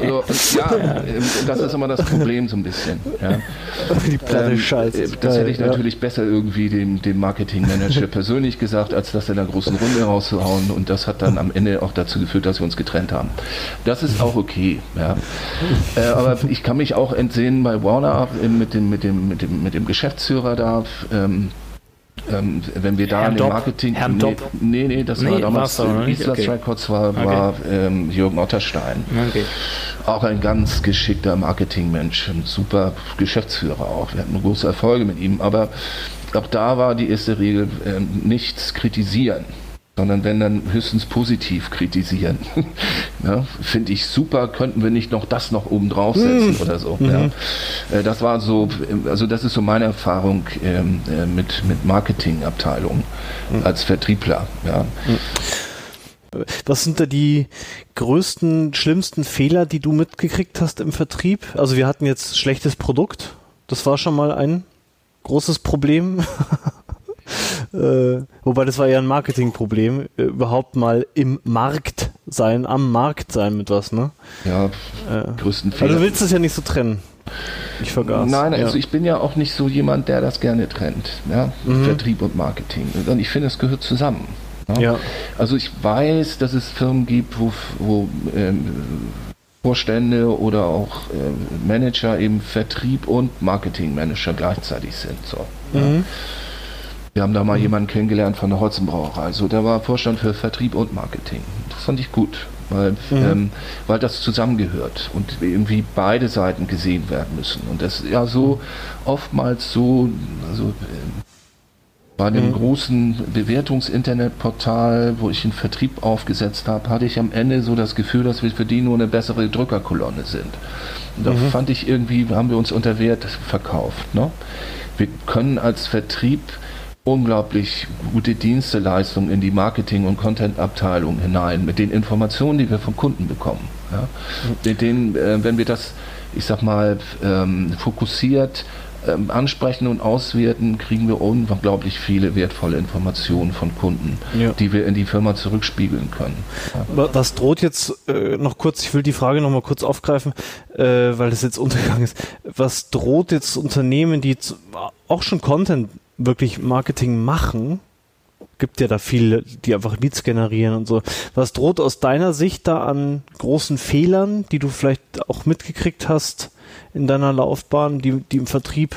also, ja ähm, das ist immer das Problem so ein bisschen. Ja. Die Platte ähm, scheiße. Äh, das hätte ich natürlich ja. besser irgendwie dem, dem Marketing-Manager persönlich gesagt, als das in der großen Runde rauszuhauen. Und das hat dann am Ende auch dazu geführt, dass wir uns getrennt haben. Das ist auch okay. Ja. Äh, aber ich kann mich auch entsinnen, sehen bei Warner mit dem, mit dem, mit dem, mit dem Geschäftsführer da. Ähm, ähm, wenn wir da Herrn in Marketing. Herrn nee, nee, nee, das nee, war damals Islas okay. Records war, okay. war ähm, Jürgen Otterstein. Okay. Auch ein ganz geschickter Marketingmensch, ein super Geschäftsführer auch. Wir hatten große Erfolge mit ihm, aber auch da war die erste Regel, äh, nichts kritisieren sondern wenn dann höchstens positiv kritisieren. ja, Finde ich super, könnten wir nicht noch das noch oben draufsetzen mhm. oder so. Mhm. Ja. Äh, das war so, also das ist so meine Erfahrung ähm, äh, mit, mit Marketingabteilungen mhm. als Vertriebler. Ja. Mhm. Was sind da die größten, schlimmsten Fehler, die du mitgekriegt hast im Vertrieb? Also wir hatten jetzt schlechtes Produkt. Das war schon mal ein großes Problem. Äh, wobei das war ja ein Marketingproblem, äh, überhaupt mal im Markt sein, am Markt sein mit was, ne? Ja, äh, größten Fehler. Aber du willst es ja nicht so trennen. Ich vergaß. Nein, also ja. ich bin ja auch nicht so jemand, der das gerne trennt. Ja? Mhm. Vertrieb und Marketing. Und ich finde, es gehört zusammen. Ja? ja? Also ich weiß, dass es Firmen gibt, wo, wo ähm, Vorstände oder auch äh, Manager eben Vertrieb und Marketingmanager gleichzeitig sind. So, mhm. ja? Wir haben da mal mhm. jemanden kennengelernt von der Holzenbrauerei. Also der war Vorstand für Vertrieb und Marketing. Das fand ich gut, weil, mhm. ähm, weil das zusammengehört und irgendwie beide Seiten gesehen werden müssen. Und das ja so oftmals so, also äh, bei dem mhm. großen Bewertungsinternetportal, wo ich einen Vertrieb aufgesetzt habe, hatte ich am Ende so das Gefühl, dass wir für die nur eine bessere Drückerkolonne sind. Und da mhm. fand ich irgendwie, haben wir uns unter Wert verkauft. Ne? Wir können als Vertrieb unglaublich gute Diensteleistung in die Marketing- und Content-Abteilung hinein, mit den Informationen, die wir vom Kunden bekommen. Ja? Mit denen, äh, wenn wir das, ich sag mal, ähm, fokussiert ähm, ansprechen und auswerten, kriegen wir unglaublich viele wertvolle Informationen von Kunden, ja. die wir in die Firma zurückspiegeln können. Ja. Was droht jetzt äh, noch kurz, ich will die Frage noch mal kurz aufgreifen, äh, weil das jetzt untergegangen ist. Was droht jetzt Unternehmen, die auch schon Content wirklich Marketing machen, gibt ja da viele, die einfach Leads generieren und so. Was droht aus deiner Sicht da an großen Fehlern, die du vielleicht auch mitgekriegt hast in deiner Laufbahn, die, die im Vertrieb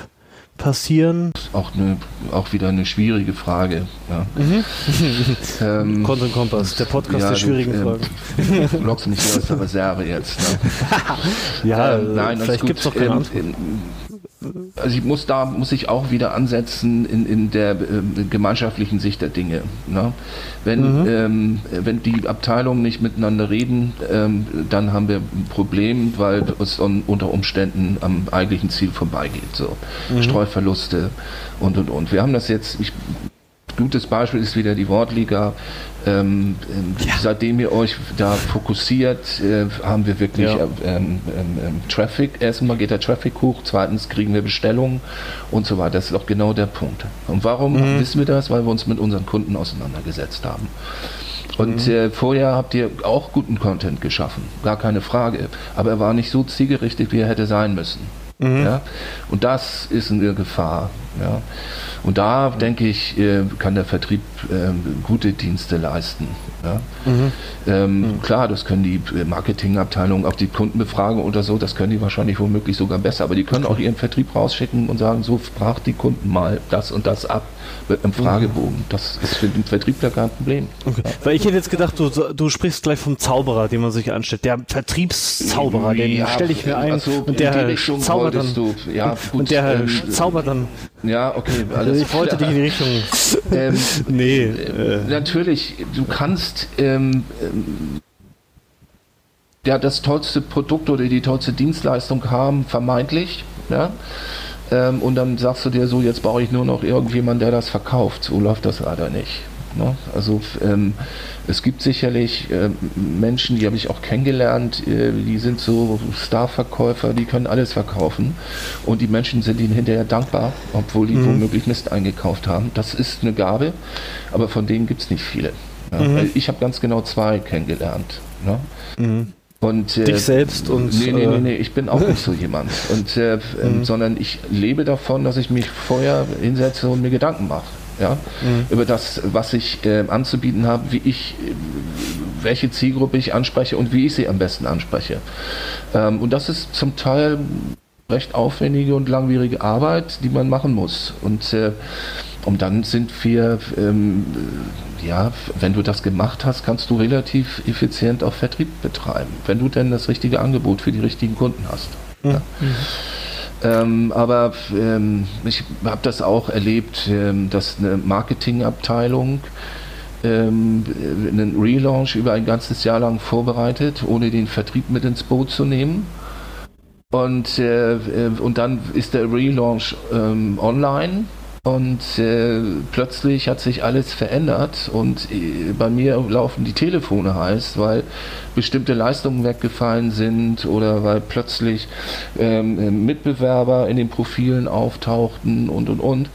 passieren? Auch, eine, auch wieder eine schwierige Frage. Ja. Mhm. ähm, Content Kompass, der Podcast ja, der schwierigen du, Fragen. Du lockst mich aus der Reserve jetzt. Ne? ja, ähm, nein, vielleicht gibt es doch keine ähm, Antwort also ich muss da muss ich auch wieder ansetzen in, in der äh, gemeinschaftlichen Sicht der Dinge. Ne? Wenn, mhm. ähm, wenn die Abteilungen nicht miteinander reden, ähm, dann haben wir ein Problem, weil es un, unter Umständen am eigentlichen Ziel vorbeigeht. So. Mhm. Streuverluste und und und. Wir haben das jetzt, ich gutes Beispiel ist wieder die Wortliga. Ähm, ähm, ja. Seitdem ihr euch da fokussiert, äh, haben wir wirklich ja. ähm, ähm, ähm, Traffic. Erstmal geht der Traffic hoch, zweitens kriegen wir Bestellungen und so weiter. Das ist auch genau der Punkt. Und warum mhm. wissen wir das? Weil wir uns mit unseren Kunden auseinandergesetzt haben. Und mhm. äh, vorher habt ihr auch guten Content geschaffen, gar keine Frage. Aber er war nicht so zielgerichtet, wie er hätte sein müssen. Mhm. Ja? Und das ist eine Gefahr. Ja? Und da, denke ich, äh, kann der Vertrieb ähm, gute Dienste leisten. Ja? Mhm. Ähm, mhm. Klar, das können die äh, Marketingabteilungen, auch die Kundenbefragung oder so, das können die wahrscheinlich womöglich sogar besser. Aber die können auch ihren Vertrieb rausschicken und sagen, so fragt die Kunden mal das und das ab mit einem Fragebogen. Das ist für den Vertriebler kein Problem. Okay. Weil ich hätte jetzt gedacht, du, du sprichst gleich vom Zauberer, den man sich anstellt. Der Vertriebszauberer, den ja, stelle ich mir ein. Also und der zaubert dann. Du, ja, gut, und der ähm, zaubert dann. Ja, okay, alles Ich wollte dich in die Richtung. Ähm, nee. Äh, natürlich, du kannst ähm, ähm, ja, das tollste Produkt oder die tollste Dienstleistung haben, vermeintlich. Ja? Ähm, und dann sagst du dir so, jetzt brauche ich nur noch irgendjemand, der das verkauft. So läuft das leider nicht. Ne? Also ähm, es gibt sicherlich äh, Menschen, die habe ich auch kennengelernt, äh, die sind so Starverkäufer, die können alles verkaufen und die Menschen sind ihnen hinterher dankbar, obwohl die mhm. womöglich Mist eingekauft haben. Das ist eine Gabe, aber von denen gibt es nicht viele. Ja? Mhm. Ich habe ganz genau zwei kennengelernt. Ne? Mhm. Und, äh, Dich selbst und. Nee, nee, nee, nee, ich bin auch nicht so jemand. Und, äh, mhm. Sondern ich lebe davon, dass ich mich vorher hinsetze und mir Gedanken mache. Ja, mhm. über das, was ich äh, anzubieten habe, wie ich, welche Zielgruppe ich anspreche und wie ich sie am besten anspreche. Ähm, und das ist zum Teil recht aufwendige und langwierige Arbeit, die man machen muss. Und äh, und dann sind wir, ähm, ja, wenn du das gemacht hast, kannst du relativ effizient auch Vertrieb betreiben, wenn du denn das richtige Angebot für die richtigen Kunden hast. Mhm. Ja. Ähm, aber ähm, ich habe das auch erlebt, ähm, dass eine Marketingabteilung ähm, einen Relaunch über ein ganzes Jahr lang vorbereitet, ohne den Vertrieb mit ins Boot zu nehmen. Und, äh, äh und dann ist der Relaunch ähm, online und äh, plötzlich hat sich alles verändert und äh, bei mir laufen die Telefone heiß, weil bestimmte Leistungen weggefallen sind oder weil plötzlich ähm, Mitbewerber in den Profilen auftauchten und und und.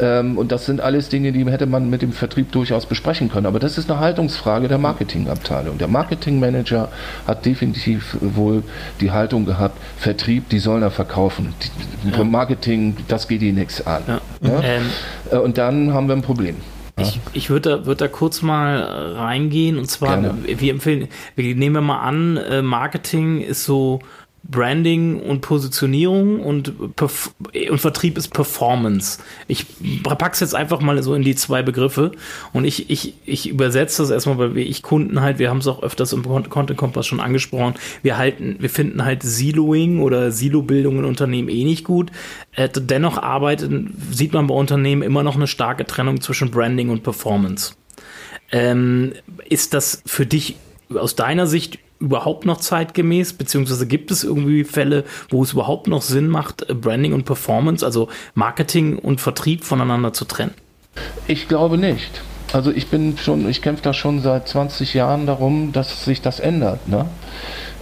Ähm, und das sind alles Dinge, die hätte man mit dem Vertrieb durchaus besprechen können. Aber das ist eine Haltungsfrage der Marketingabteilung. Der Marketingmanager hat definitiv wohl die Haltung gehabt, Vertrieb, die sollen er verkaufen. Die, ja. Marketing, das geht ihnen nichts an. Ja. Ja? Ähm. Äh, und dann haben wir ein Problem. Ich, ich würde da, würd da kurz mal reingehen und zwar, Gerne. wir empfehlen, wir nehmen mal an, äh, Marketing ist so Branding und Positionierung und, Perf und Vertrieb ist Performance. Ich pack's jetzt einfach mal so in die zwei Begriffe und ich, ich, ich übersetze das erstmal, weil ich Kunden halt, wir haben es auch öfters im Content Kompass schon angesprochen, wir halten, wir finden halt Siloing oder Silobildung in Unternehmen eh nicht gut. Äh, dennoch arbeiten, sieht man bei Unternehmen immer noch eine starke Trennung zwischen Branding und Performance. Ähm, ist das für dich aus deiner Sicht überhaupt noch zeitgemäß, beziehungsweise gibt es irgendwie Fälle, wo es überhaupt noch Sinn macht, Branding und Performance, also Marketing und Vertrieb voneinander zu trennen? Ich glaube nicht. Also ich bin schon, ich kämpfe da schon seit 20 Jahren darum, dass sich das ändert. Ne?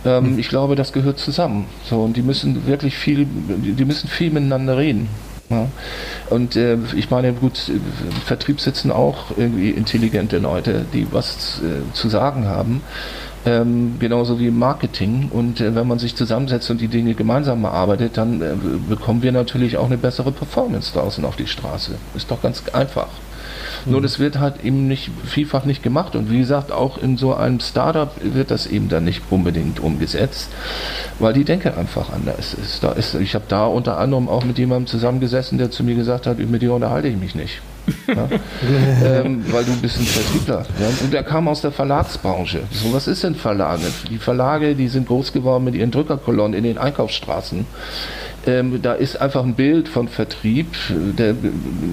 Ähm, hm. Ich glaube, das gehört zusammen. So, und die müssen wirklich viel, die müssen viel miteinander reden. Ja. Und äh, ich meine, gut, im Vertrieb sitzen auch irgendwie intelligente Leute, die was äh, zu sagen haben. Ähm, genauso wie im Marketing. Und äh, wenn man sich zusammensetzt und die Dinge gemeinsam erarbeitet, dann äh, bekommen wir natürlich auch eine bessere Performance draußen auf die Straße. Ist doch ganz einfach. Nur das wird halt eben nicht vielfach nicht gemacht. Und wie gesagt, auch in so einem Startup wird das eben dann nicht unbedingt umgesetzt, weil die Denke einfach anders ist. Da ist ich habe da unter anderem auch mit jemandem zusammengesessen, der zu mir gesagt hat, mit dir unterhalte ich mich nicht. Ja? ähm, weil du bist ein Vertriebler. Ja? Und der kam aus der Verlagsbranche. So, was ist denn Verlage? Die Verlage, die sind groß geworden mit ihren Drückerkolonnen in den Einkaufsstraßen. Ähm, da ist einfach ein Bild von Vertrieb, der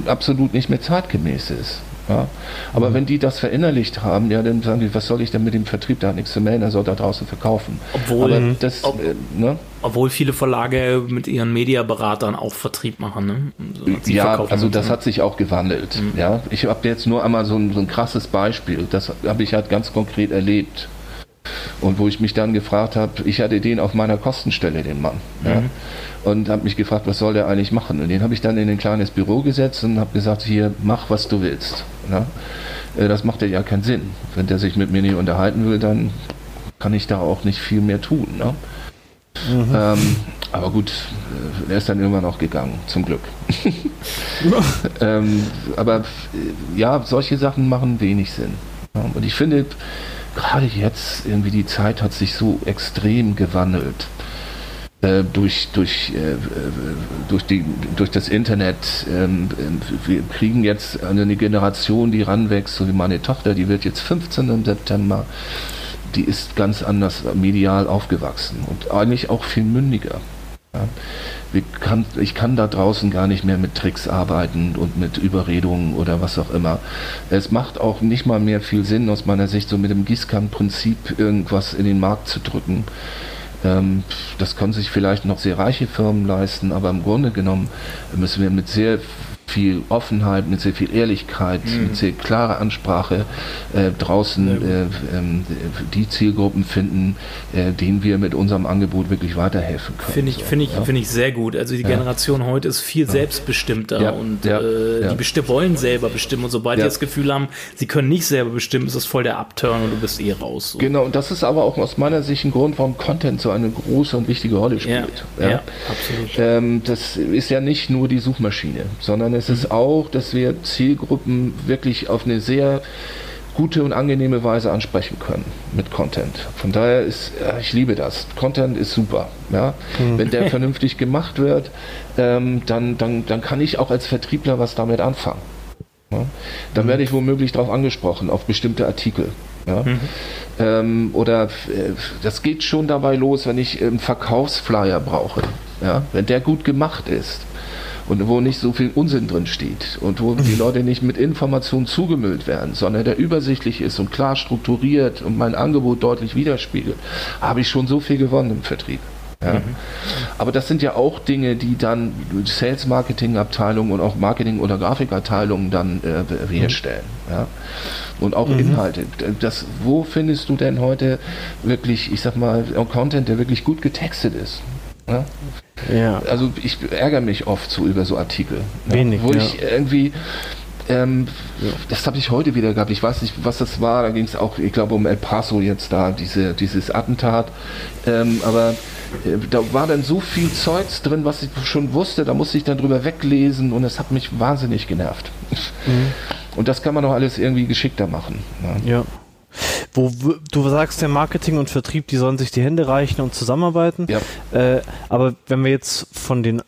absolut nicht mehr zeitgemäß ist. Ja? Aber mhm. wenn die das verinnerlicht haben, ja, dann sagen die, was soll ich denn mit dem Vertrieb, der hat nichts zu melden, er soll da draußen verkaufen. Obwohl, das, ob, äh, ne? obwohl viele Verlage mit ihren Mediaberatern auch Vertrieb machen. Ne? So, ja, also das hat sich auch gewandelt. Mhm. Ja? Ich habe jetzt nur einmal so ein, so ein krasses Beispiel, das habe ich halt ganz konkret erlebt. Und wo ich mich dann gefragt habe, ich hatte den auf meiner Kostenstelle, den Mann. Mhm. Ja? und habe mich gefragt, was soll der eigentlich machen? Und den habe ich dann in ein kleines Büro gesetzt und habe gesagt, hier, mach, was du willst. Ja? Äh, das macht ja keinen Sinn. Wenn der sich mit mir nicht unterhalten will, dann kann ich da auch nicht viel mehr tun. Ne? Mhm. Ähm, aber gut, äh, er ist dann irgendwann auch gegangen, zum Glück. ähm, aber äh, ja, solche Sachen machen wenig Sinn. Und ich finde, gerade jetzt irgendwie die Zeit hat sich so extrem gewandelt. Äh, durch, durch, äh, durch, die, durch das Internet. Ähm, wir kriegen jetzt eine Generation, die ranwächst, so wie meine Tochter, die wird jetzt 15 im September. Die ist ganz anders medial aufgewachsen und eigentlich auch viel mündiger. Ja. Kann, ich kann da draußen gar nicht mehr mit Tricks arbeiten und mit Überredungen oder was auch immer. Es macht auch nicht mal mehr viel Sinn aus meiner Sicht, so mit dem Gießkannenprinzip irgendwas in den Markt zu drücken. Ähm, das können sich vielleicht noch sehr reiche Firmen leisten, aber im Grunde genommen müssen wir mit sehr viel Offenheit, mit sehr viel Ehrlichkeit, mhm. mit sehr klarer Ansprache äh, draußen äh, äh, die Zielgruppen finden, äh, denen wir mit unserem Angebot wirklich weiterhelfen können. Finde ich, so, finde ich, ja? finde ich sehr gut. Also die Generation ja. heute ist viel ja. selbstbestimmter und äh, die wollen selber bestimmen. Und sobald die das Gefühl haben, sie können nicht selber bestimmen, ist das voll der Upturn und du bist eh raus. So. Genau, und das ist aber auch aus meiner Sicht ein Grund, warum Content so eine große und wichtige Rolle spielt. Ja, absolut. Ähm, das ist ja nicht nur die Suchmaschine, sondern es es ist auch, dass wir Zielgruppen wirklich auf eine sehr gute und angenehme Weise ansprechen können mit Content. Von daher ist, ja, ich liebe das. Content ist super. Ja? Mhm. Wenn der vernünftig gemacht wird, ähm, dann, dann, dann kann ich auch als Vertriebler was damit anfangen. Ja? Dann mhm. werde ich womöglich darauf angesprochen, auf bestimmte Artikel. Ja? Mhm. Ähm, oder äh, das geht schon dabei los, wenn ich einen Verkaufsflyer brauche. Ja? Wenn der gut gemacht ist und wo nicht so viel Unsinn drin steht und wo die Leute nicht mit Informationen zugemüllt werden, sondern der übersichtlich ist und klar strukturiert und mein Angebot deutlich widerspiegelt, habe ich schon so viel gewonnen im Vertrieb. Ja. Mhm. Aber das sind ja auch Dinge, die dann Sales Marketing Abteilungen und auch Marketing oder Grafikabteilungen dann äh, herstellen. Ja. Und auch mhm. Inhalte. Das, wo findest du denn heute wirklich, ich sag mal, Content, der wirklich gut getextet ist? Ja? Ja. Also ich ärgere mich oft so über so Artikel. Ne? Wenig, wo ja. ich irgendwie ähm, das habe ich heute wieder gehabt. Ich weiß nicht, was das war. Da ging es auch, ich glaube, um El Paso jetzt da, diese, dieses Attentat. Ähm, aber äh, da war dann so viel Zeugs drin, was ich schon wusste. Da musste ich dann drüber weglesen und es hat mich wahnsinnig genervt. Mhm. Und das kann man doch alles irgendwie geschickter machen. Ne? Ja. Wo du sagst, der Marketing und Vertrieb, die sollen sich die Hände reichen und zusammenarbeiten. Ja. Äh, aber wenn wir jetzt von den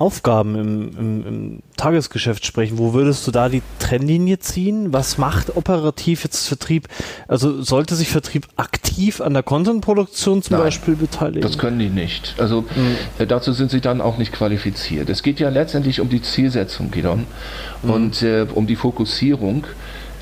Aufgaben im, im, im, Tagesgeschäft sprechen, wo würdest du da die Trennlinie ziehen? Was macht operativ jetzt Vertrieb? Also sollte sich Vertrieb aktiv an der Content-Produktion zum Nein, Beispiel beteiligen? Das können die nicht. Also mhm. äh, dazu sind sie dann auch nicht qualifiziert. Es geht ja letztendlich um die Zielsetzung, Gidon, mhm. und äh, um die Fokussierung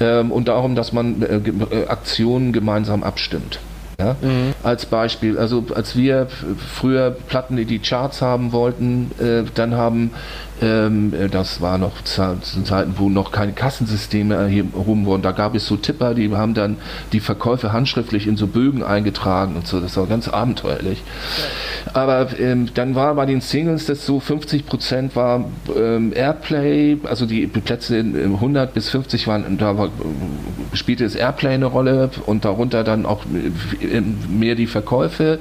ähm, und darum, dass man äh, äh, Aktionen gemeinsam abstimmt. Ja? Mhm. Als Beispiel, also als wir früher Platten, die die Charts haben wollten, äh, dann haben Ähm, äh, das war noch zu Zeiten, wo noch keine Kassensysteme rum wurden. Da gab es so Tipper, die haben dann die Verkäufe handschriftlich in so Bögen eingetragen und so. Das war ganz abenteuerlich. Aber ähm, dann war bei den Singles das so 50 Prozent war ähm, Airplay, also die Plätze in, in 100 bis 50 waren, da war, spielte das Airplay eine Rolle und darunter dann auch äh, mehr die Verkäufe.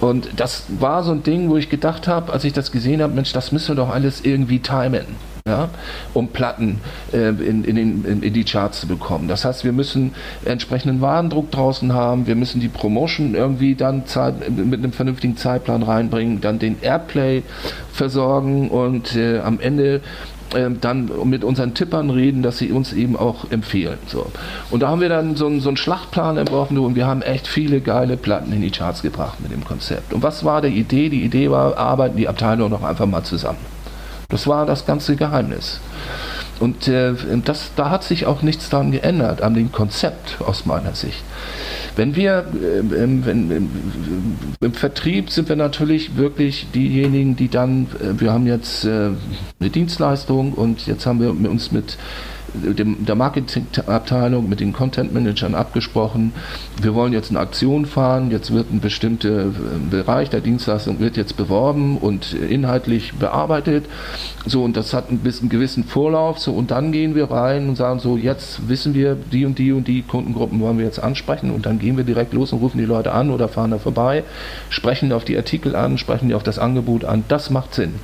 Und das war so ein Ding, wo ich gedacht habe, als ich das gesehen habe, Mensch, das müssen wir doch alles irgendwie timen ja, um Platten äh, in, in, in, in, die Charts zu bekommen. Das heißt, wir müssen entsprechenden Warendruck draußen haben, wir müssen die Promotion irgendwie dann mit einem vernünftigen Zeitplan reinbringen, dann den Airplay versorgen und äh, am Ende dann mit unseren Tippern reden, dass sie uns eben auch empfehlen. So. Und da haben wir dann so, so einen Schlachtplan entworfen und wir haben echt viele geile Platten in die Charts gebracht mit dem Konzept. Und was war die Idee? Die Idee war, arbeiten die Abteilungen noch einfach mal zusammen. Das war das ganze Geheimnis. Und äh, das, da hat sich auch nichts daran geändert, an dem Konzept aus meiner Sicht. Wenn wir äh, im, im, im, Vertrieb sind wir natürlich wirklich diejenigen, die dann, äh, wir haben jetzt äh, eine Dienstleistung und jetzt haben wir uns mit dem, der Marketingabteilung mit den Content Managern abgesprochen. Wir wollen jetzt eine Aktion fahren. Jetzt wird ein bestimmter äh, Bereich der Dienstleistung wird jetzt beworben und inhaltlich bearbeitet. So und das hat ein bisschen gewissen Vorlauf. So und dann gehen wir rein und sagen so jetzt wissen wir die und die und die Kundengruppen wollen wir jetzt ansprechen und dann gehen wir direkt los und rufen die Leute an oder fahren da vorbei, sprechen auf die Artikel an, sprechen die auf das Angebot an. Das macht Sinn.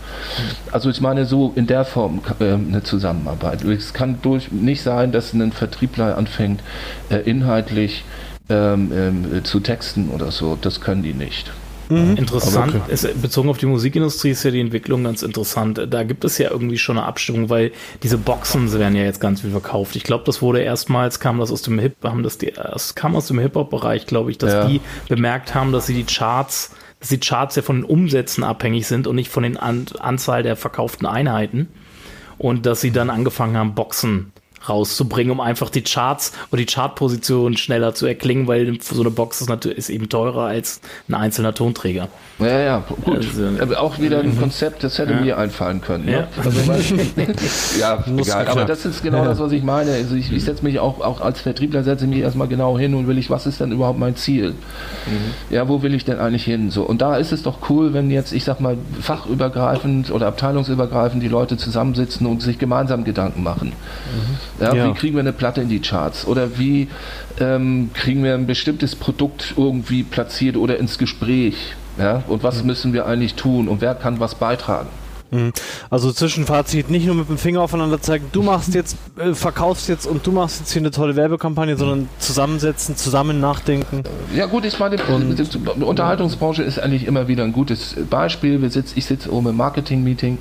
Also ich meine so in der Form äh, eine Zusammenarbeit. Es kann durch nicht sein, dass ein Vertriebler anfängt, äh, inhaltlich ähm, ähm, zu texten oder so. Das können die nicht. Mhm. Interessant, okay. ist, bezogen auf die Musikindustrie ist ja die Entwicklung ganz interessant. Da gibt es ja irgendwie schon eine Abstimmung, weil diese Boxen werden ja jetzt ganz viel verkauft. Ich glaube, das wurde erstmals, kam das aus dem Hip, haben das die, das kam aus dem Hip-Hop-Bereich, glaube ich, dass ja. die bemerkt haben, dass sie die Charts, dass die Charts ja von den Umsätzen abhängig sind und nicht von den An Anzahl der verkauften Einheiten und dass sie dann angefangen haben, Boxen rauszubringen, um einfach die Charts oder die Chartposition schneller zu erklingen, weil so eine Box ist natürlich ist eben teurer als ein einzelner Tonträger. Ja, ja, gut. Also, aber auch wieder ein mhm. Konzept, das hätte ja. mir einfallen können. Ne? Ja, also, weil, ja egal. Aber das ist genau ja. das, was ich meine. Also ich, ich setze mich auch, auch als Vertriebler setze mich erstmal genau hin und will ich, was ist denn überhaupt mein Ziel? Mhm. Ja, wo will ich denn eigentlich hin? So, und da ist es doch cool, wenn jetzt, ich sag mal, fachübergreifend oder abteilungsübergreifend die Leute zusammensitzen und sich gemeinsam Gedanken machen. Mhm. Ja, Wie kriegen wir eine Platte in die Charts? Oder wie ähm, kriegen wir ein bestimmtes Produkt irgendwie platziert oder ins Gespräch? Ja? Und was müssen wir eigentlich tun und wer kann was beitragen? Mhm. Also Zwischenfazit, nicht nur mit dem Finger aufeinander zeigen, du machst jetzt, äh, verkaufst jetzt und du machst jetzt hier eine tolle Werbekampagne, sondern zusammensetzen, zusammen nachdenken. Ja gut, ich meine, und, die Unterhaltungsbranche ist eigentlich immer wieder ein gutes Beispiel. Wir sitz, ich sitze oben im Marketing-Meeting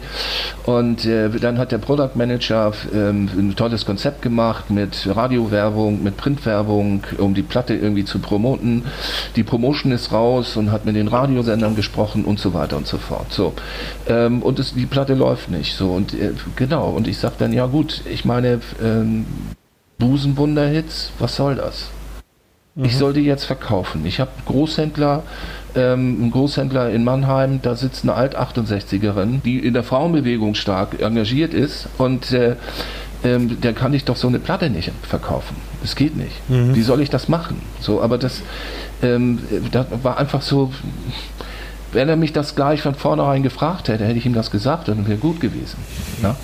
und äh, dann hat der Product Manager ähm, ein tolles Konzept gemacht mit Radiowerbung, mit Printwerbung, um die Platte irgendwie zu promoten. Die Promotion ist raus und hat mit den Radiosendern gesprochen und so weiter und so fort. So. Ähm, und es die Platte läuft nicht. So und äh, genau. Und ich sag dann, ja gut, ich meine, ähm, Busenwunder-Hits, was soll das? Mhm. Ich soll die jetzt verkaufen. Ich habe Großhändler, ähm, einen Großhändler in Mannheim, da sitzt eine Alt-68erin, die in der Frauenbewegung stark engagiert ist und äh, ähm, der kann ich doch so eine Platte nicht verkaufen. Es geht nicht. Mhm. Wie soll ich das machen? So, aber das, ähm, das war einfach so wenn er mich das gleich von vornherein gefragt hätte, hätte ich ihm das gesagt und wäre gut gewesen. Ja?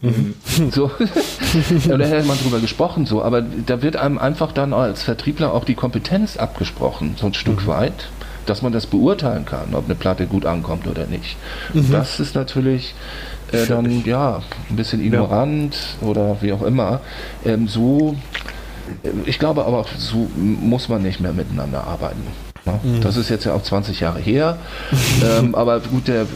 Mhm. So. Oder hätte man drüber gesprochen, so. Aber da wird einem einfach dann als Vertriebler auch die Kompetenz abgesprochen, so ein Stück mhm. weit, dass man das beurteilen kann, ob eine Platte gut ankommt oder nicht. Mhm. Das ist natürlich äh, dann, ja, ein bisschen ignorant ja. oder wie auch immer. Ähm, so, äh, ich glaube aber, so muss man nicht mehr miteinander arbeiten. Ne? Mhm. Das ist jetzt ja auch 20 Jahre her. ähm, aber gut, der äh,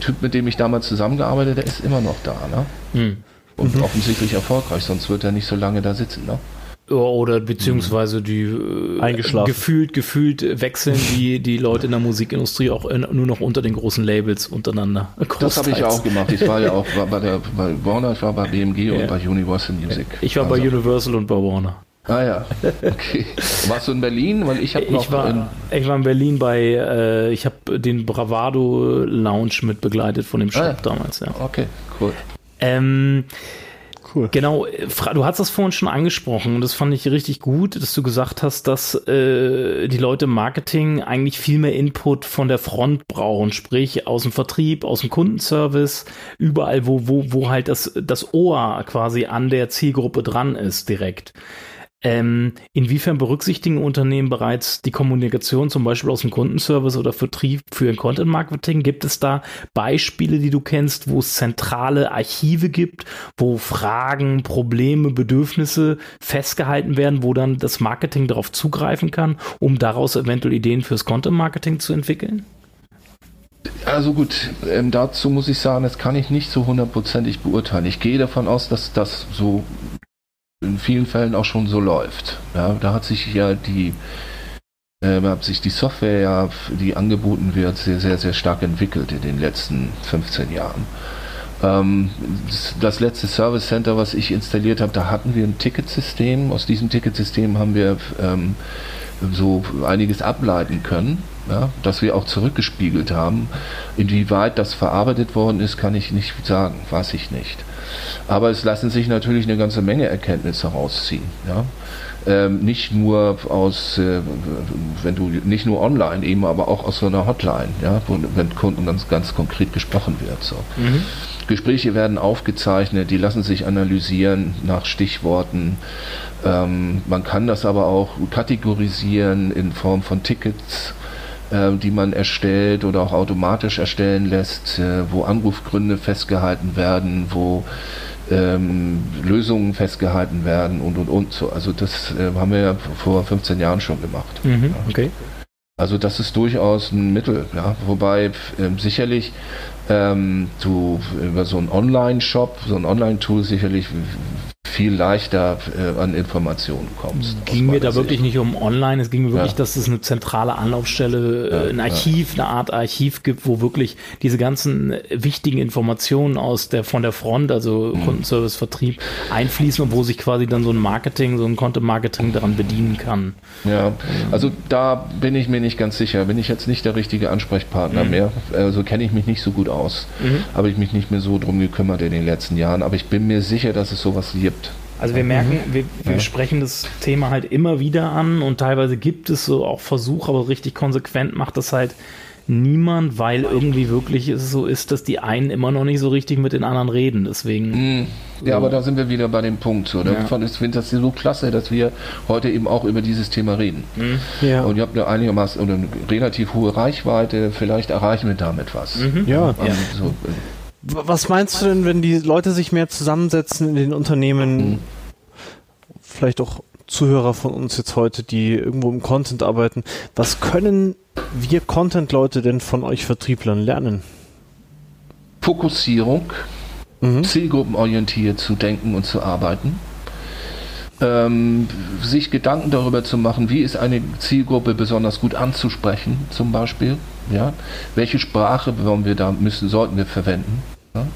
Typ, mit dem ich damals zusammengearbeitet, der ist immer noch da. Ne? Mhm. Und mhm. offensichtlich erfolgreich, sonst wird er nicht so lange da sitzen. Ne? Oder beziehungsweise die äh, Eingeschlafen. gefühlt, gefühlt wechseln die, die Leute in der Musikindustrie auch in, nur noch unter den großen Labels untereinander. Das habe ich ja auch gemacht. Ich war ja auch war bei der bei Warner, ich war bei BMG ja. und bei Universal Music. Ich war also. bei Universal und bei Warner. Ah ja, okay. Warst du in Berlin? Weil ich habe noch ich war, in, ich war in Berlin bei, äh, ich habe den Bravado Lounge mit begleitet von dem Shop Ah ja. damals, ja. Okay, cool. Ähm, Cool. Genau, du hast das vorhin schon angesprochen und das fand ich richtig gut, dass du gesagt hast, dass äh, die Leute im Marketing eigentlich viel mehr Input von der Front brauchen, sprich aus dem Vertrieb, aus dem Kundenservice, überall, wo, wo, wo halt das, das Ohr quasi an der Zielgruppe dran ist direkt. Ähm, inwiefern berücksichtigen Unternehmen bereits die Kommunikation zum Beispiel aus dem Kundenservice oder Vertrieb für ein Content Marketing? Gibt es da Beispiele, die du kennst, wo es zentrale Archive gibt, wo Fragen, Probleme, Bedürfnisse festgehalten werden, wo dann das Marketing darauf zugreifen kann, um daraus eventuell Ideen fürs Content Marketing zu entwickeln? Also gut, ähm, dazu muss ich sagen, das kann ich nicht so hundertprozentig beurteilen. Ich gehe davon aus, dass das so in vielen Fällen auch schon so läuft. Ja, da hat sich ja die äh, hat sich die Software, ja, die angeboten wird, sehr, sehr, sehr stark entwickelt in den letzten 15 Jahren. Ähm, das, letzte Service Center, was ich installiert habe, da hatten wir ein Ticketsystem. Aus diesem Ticketsystem haben wir ähm, so einiges ableiten können, ja, das wir auch zurückgespiegelt haben. Inwieweit das verarbeitet worden ist, kann ich nicht sagen, weiß ich nicht. Aber es lassen sich natürlich eine ganze Menge Erkenntnisse herausziehen. Ja. Ähm, nicht nur aus, äh, wenn du nicht nur online, eben aber auch aus so einer Hotline, ja, wo, wenn Kunden ganz, ganz konkret gesprochen wird. So. Gespräche werden aufgezeichnet, die lassen sich analysieren nach Stichworten. Ähm, man kann das aber auch kategorisieren in Form von Tickets, die man erstellt oder auch automatisch erstellen lässt, äh, wo Anrufgründe festgehalten werden, wo ähm, Lösungen festgehalten werden und und und so. Also das äh, haben wir ja vor 15 Jahren schon gemacht. Mhm, okay. Also das ist durchaus ein Mittel, ja. Wobei ähm, sicherlich ähm, du über so einen Online-Shop, so ein Online-Tool sicherlich viel leichter äh, an Informationen kommst. aus ging mir da wirklich Sicht. nicht um online, es ging mir wirklich, Ja. dass es eine zentrale Anlaufstelle, Ja, äh, ein Archiv, eine Art Archiv gibt, wo wirklich diese ganzen wichtigen Informationen aus der von der Front, also Mhm. Kundenservice, Vertrieb, einfließen und wo sich quasi dann so ein Marketing, so ein Content-Marketing daran bedienen kann. Ja, also da bin ich mir nicht ganz sicher. Bin ich jetzt nicht der richtige Ansprechpartner Mhm. mehr. Also kenne ich mich nicht so gut aus. Habe ich mich nicht mehr so drum gekümmert in den letzten Jahren. Aber ich bin mir sicher, dass es sowas gibt. Also wir merken, wir, wir Ja. sprechen das Thema halt immer wieder an und teilweise gibt es so auch Versuche, aber richtig konsequent macht das halt niemand, weil irgendwie wirklich es so ist, dass die einen immer noch nicht so richtig mit den anderen reden. Deswegen. Ja, aber da sind wir wieder bei dem Punkt. So. Da Ja. ich finde das so klasse, dass wir heute eben auch über dieses Thema reden. Ja. Und ihr habt eine einigermaßen oder eine relativ hohe Reichweite. Vielleicht erreichen wir damit was. ja. Also so, äh, Was meinst du denn, wenn die Leute sich mehr zusammensetzen in den Unternehmen? Vielleicht auch Zuhörer von uns jetzt heute, die irgendwo im Content arbeiten. Was können wir Content-Leute denn von euch Vertrieblern lernen? Fokussierung, Mhm. zielgruppenorientiert zu denken und zu arbeiten. Ähm, sich Gedanken darüber zu machen, wie ist eine Zielgruppe besonders gut anzusprechen, zum Beispiel. Ja? Welche Sprache wollen wir da müssen, sollten wir verwenden. Ja?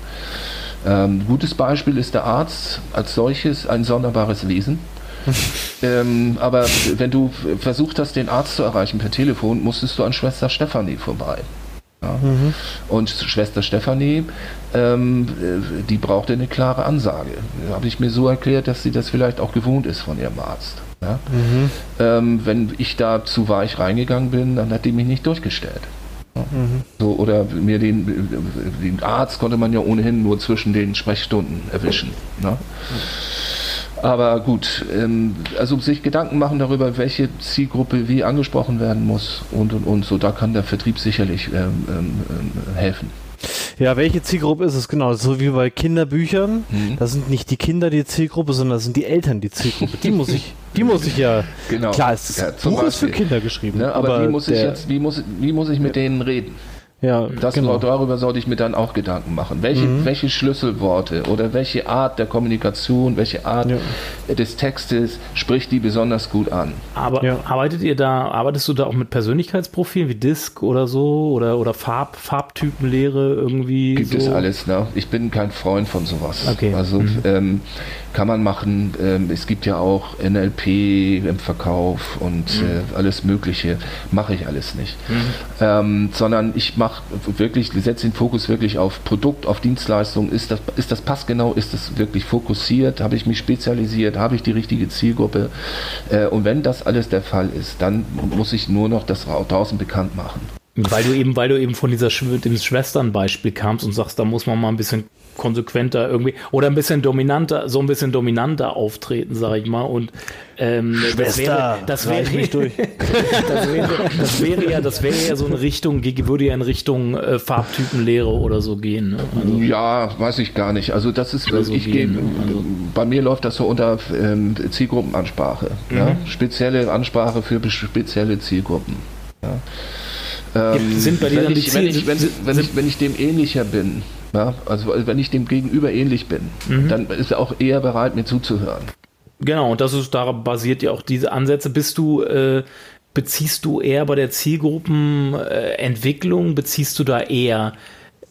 Ähm, gutes Beispiel ist der Arzt als solches ein sonderbares Wesen. ähm, aber wenn du versucht hast, den Arzt zu erreichen per Telefon, musstest du an Schwester Stefanie vorbei. Ja? Und Schwester Stefanie, ähm, äh, die brauchte eine klare Ansage. Habe ich mir so erklärt, dass sie das vielleicht auch gewohnt ist von ihrem Arzt. Ja? Ähm, wenn ich da zu weich reingegangen bin, dann hat die mich nicht durchgestellt. Ja. So, oder mir den, den Arzt konnte man ja ohnehin nur zwischen den Sprechstunden erwischen. Ne? Aber gut, ähm, also sich Gedanken machen darüber, welche Zielgruppe wie angesprochen werden muss und und und so, da kann der Vertrieb sicherlich ähm, ähm, ähm, helfen. Ja, welche Zielgruppe ist es genau? So wie bei Kinderbüchern. Mhm. Da sind nicht die Kinder die Zielgruppe, sondern das sind die Eltern die Zielgruppe. Die muss ich, die muss ich ja. Genau. Klar, das Ja, Buch ist für Beispiel. Kinder geschrieben. Ne, aber, wie muss ich jetzt, wie muss, wie muss ich mit denen reden? Ja, das, genau. Darüber sollte ich mir dann auch Gedanken machen. Welche, Mhm. welche Schlüsselworte oder welche Art der Kommunikation, welche Art Ja. des Textes spricht die besonders gut an? Aber Ja. arbeitet ihr da, arbeitest du da auch mit Persönlichkeitsprofilen wie Disk oder so oder, oder Farb, Farbtypenlehre irgendwie? Gibt so? es alles, ne? Ich bin kein Freund von sowas. Okay. Also Mhm. ähm, kann man machen. Ähm, es gibt ja auch NLP im Verkauf und Mhm. äh, alles Mögliche. Mache ich alles nicht. Ähm, sondern ich mache wirklich, setze den Fokus wirklich auf Produkt, auf Dienstleistung. Ist das, ist das passgenau? Ist das wirklich fokussiert? Habe ich mich spezialisiert? Habe ich die richtige Zielgruppe? Äh, und wenn das alles der Fall ist, dann muss ich nur noch das draußen bekannt machen. Weil du eben, weil du eben von dieser dem Schwesternbeispiel kamst und sagst, da muss man mal ein bisschen konsequenter irgendwie oder ein bisschen dominanter, so ein bisschen dominanter auftreten, sag ich mal. Und ähm, das wäre, das wäre, mich durch. das wäre, das wäre ja, das wäre ja so eine Richtung, würde ja in Richtung äh, Farbtypenlehre oder so gehen. Ne? Also, Ja, weiß ich gar nicht. Also das ist, so ich gehen, gehe? Also- bei mir läuft das so unter ähm, Zielgruppenansprache. Ja? Mhm. Spezielle Ansprache für spezielle Zielgruppen. Ja? Ähm, Sind bei dir wenn, dann die ich, wenn, Ziel- ich, wenn, sind- wenn, ich, wenn ich dem ähnlicher bin, ja? also wenn ich dem Gegenüber ähnlich bin, Mhm. dann ist er auch eher bereit, mir zuzuhören. Genau, und das ist, darauf basiert ja auch diese Ansätze. Bist du, äh, beziehst du eher bei der Zielgruppenentwicklung, beziehst du da eher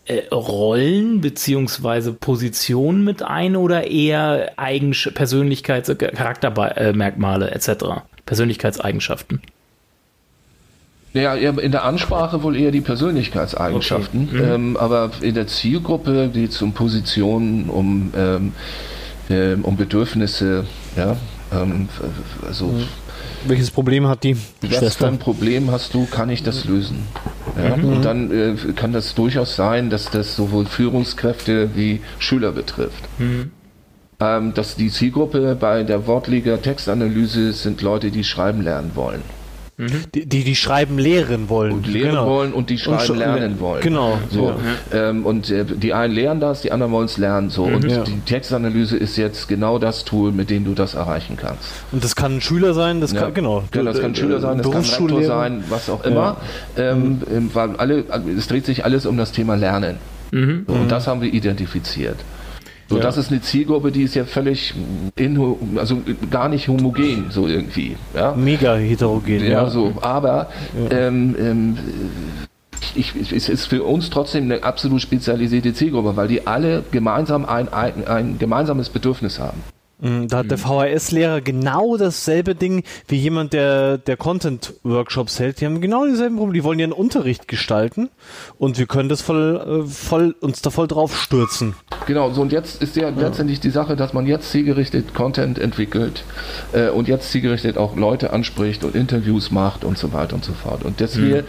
äh, Rollen beziehungsweise Positionen mit ein oder eher Eigen Persönlichkeits-, Charaktermerkmale etc., Persönlichkeitseigenschaften? Ja, in der Ansprache wohl eher die Persönlichkeitseigenschaften, Okay. Mhm. ähm, aber in der Zielgruppe geht es um Positionen, um, ähm, ähm, um Bedürfnisse, ja, ähm, also Welches Problem hat die was für Schwester? ein Problem hast du, kann ich das lösen? Ja? Mhm. Und dann äh, kann das durchaus sein, dass das sowohl Führungskräfte wie Schüler betrifft. Mhm. Ähm, dass die Zielgruppe bei der Wortliga Textanalyse sind Leute, die schreiben lernen wollen. Die, die, die schreiben lehren wollen. Und lehren genau. wollen und die schreiben schon- lernen wollen. Genau. So, Ja. ähm, und äh, die einen lernen das, die anderen wollen es lernen. So. Und Ja. die Textanalyse ist jetzt genau das Tool, mit dem du das erreichen kannst. Und das kann ein Schüler sein, das Ja. kann, genau. Ja, das kann ein Schüler sein, das kann ein Rektor sein, was auch immer. Ähm, ähm, weil alle, es dreht sich alles um das Thema Lernen. Mhm. So, Und das haben wir identifiziert. So, das ist eine Zielgruppe, die ist ja völlig inho, also gar nicht homogen, so irgendwie. Ja? Mega heterogen. Ja, so, aber ähm, ähm, ich, ich, es ist für uns trotzdem eine absolut spezialisierte Zielgruppe, weil die alle gemeinsam ein, ein, ein gemeinsames Bedürfnis haben. Mm, Da hat der VHS-Lehrer genau dasselbe Ding wie jemand, der, der Content-Workshops hält. Die haben genau dieselben Probleme. Die wollen ihren Unterricht gestalten und wir können das voll, äh, voll, uns da voll drauf stürzen. Genau, so und jetzt ist ja letztendlich die Sache, dass man jetzt zielgerichtet Content entwickelt äh, und jetzt zielgerichtet auch Leute anspricht und Interviews macht und so weiter und so fort. Und dass wir,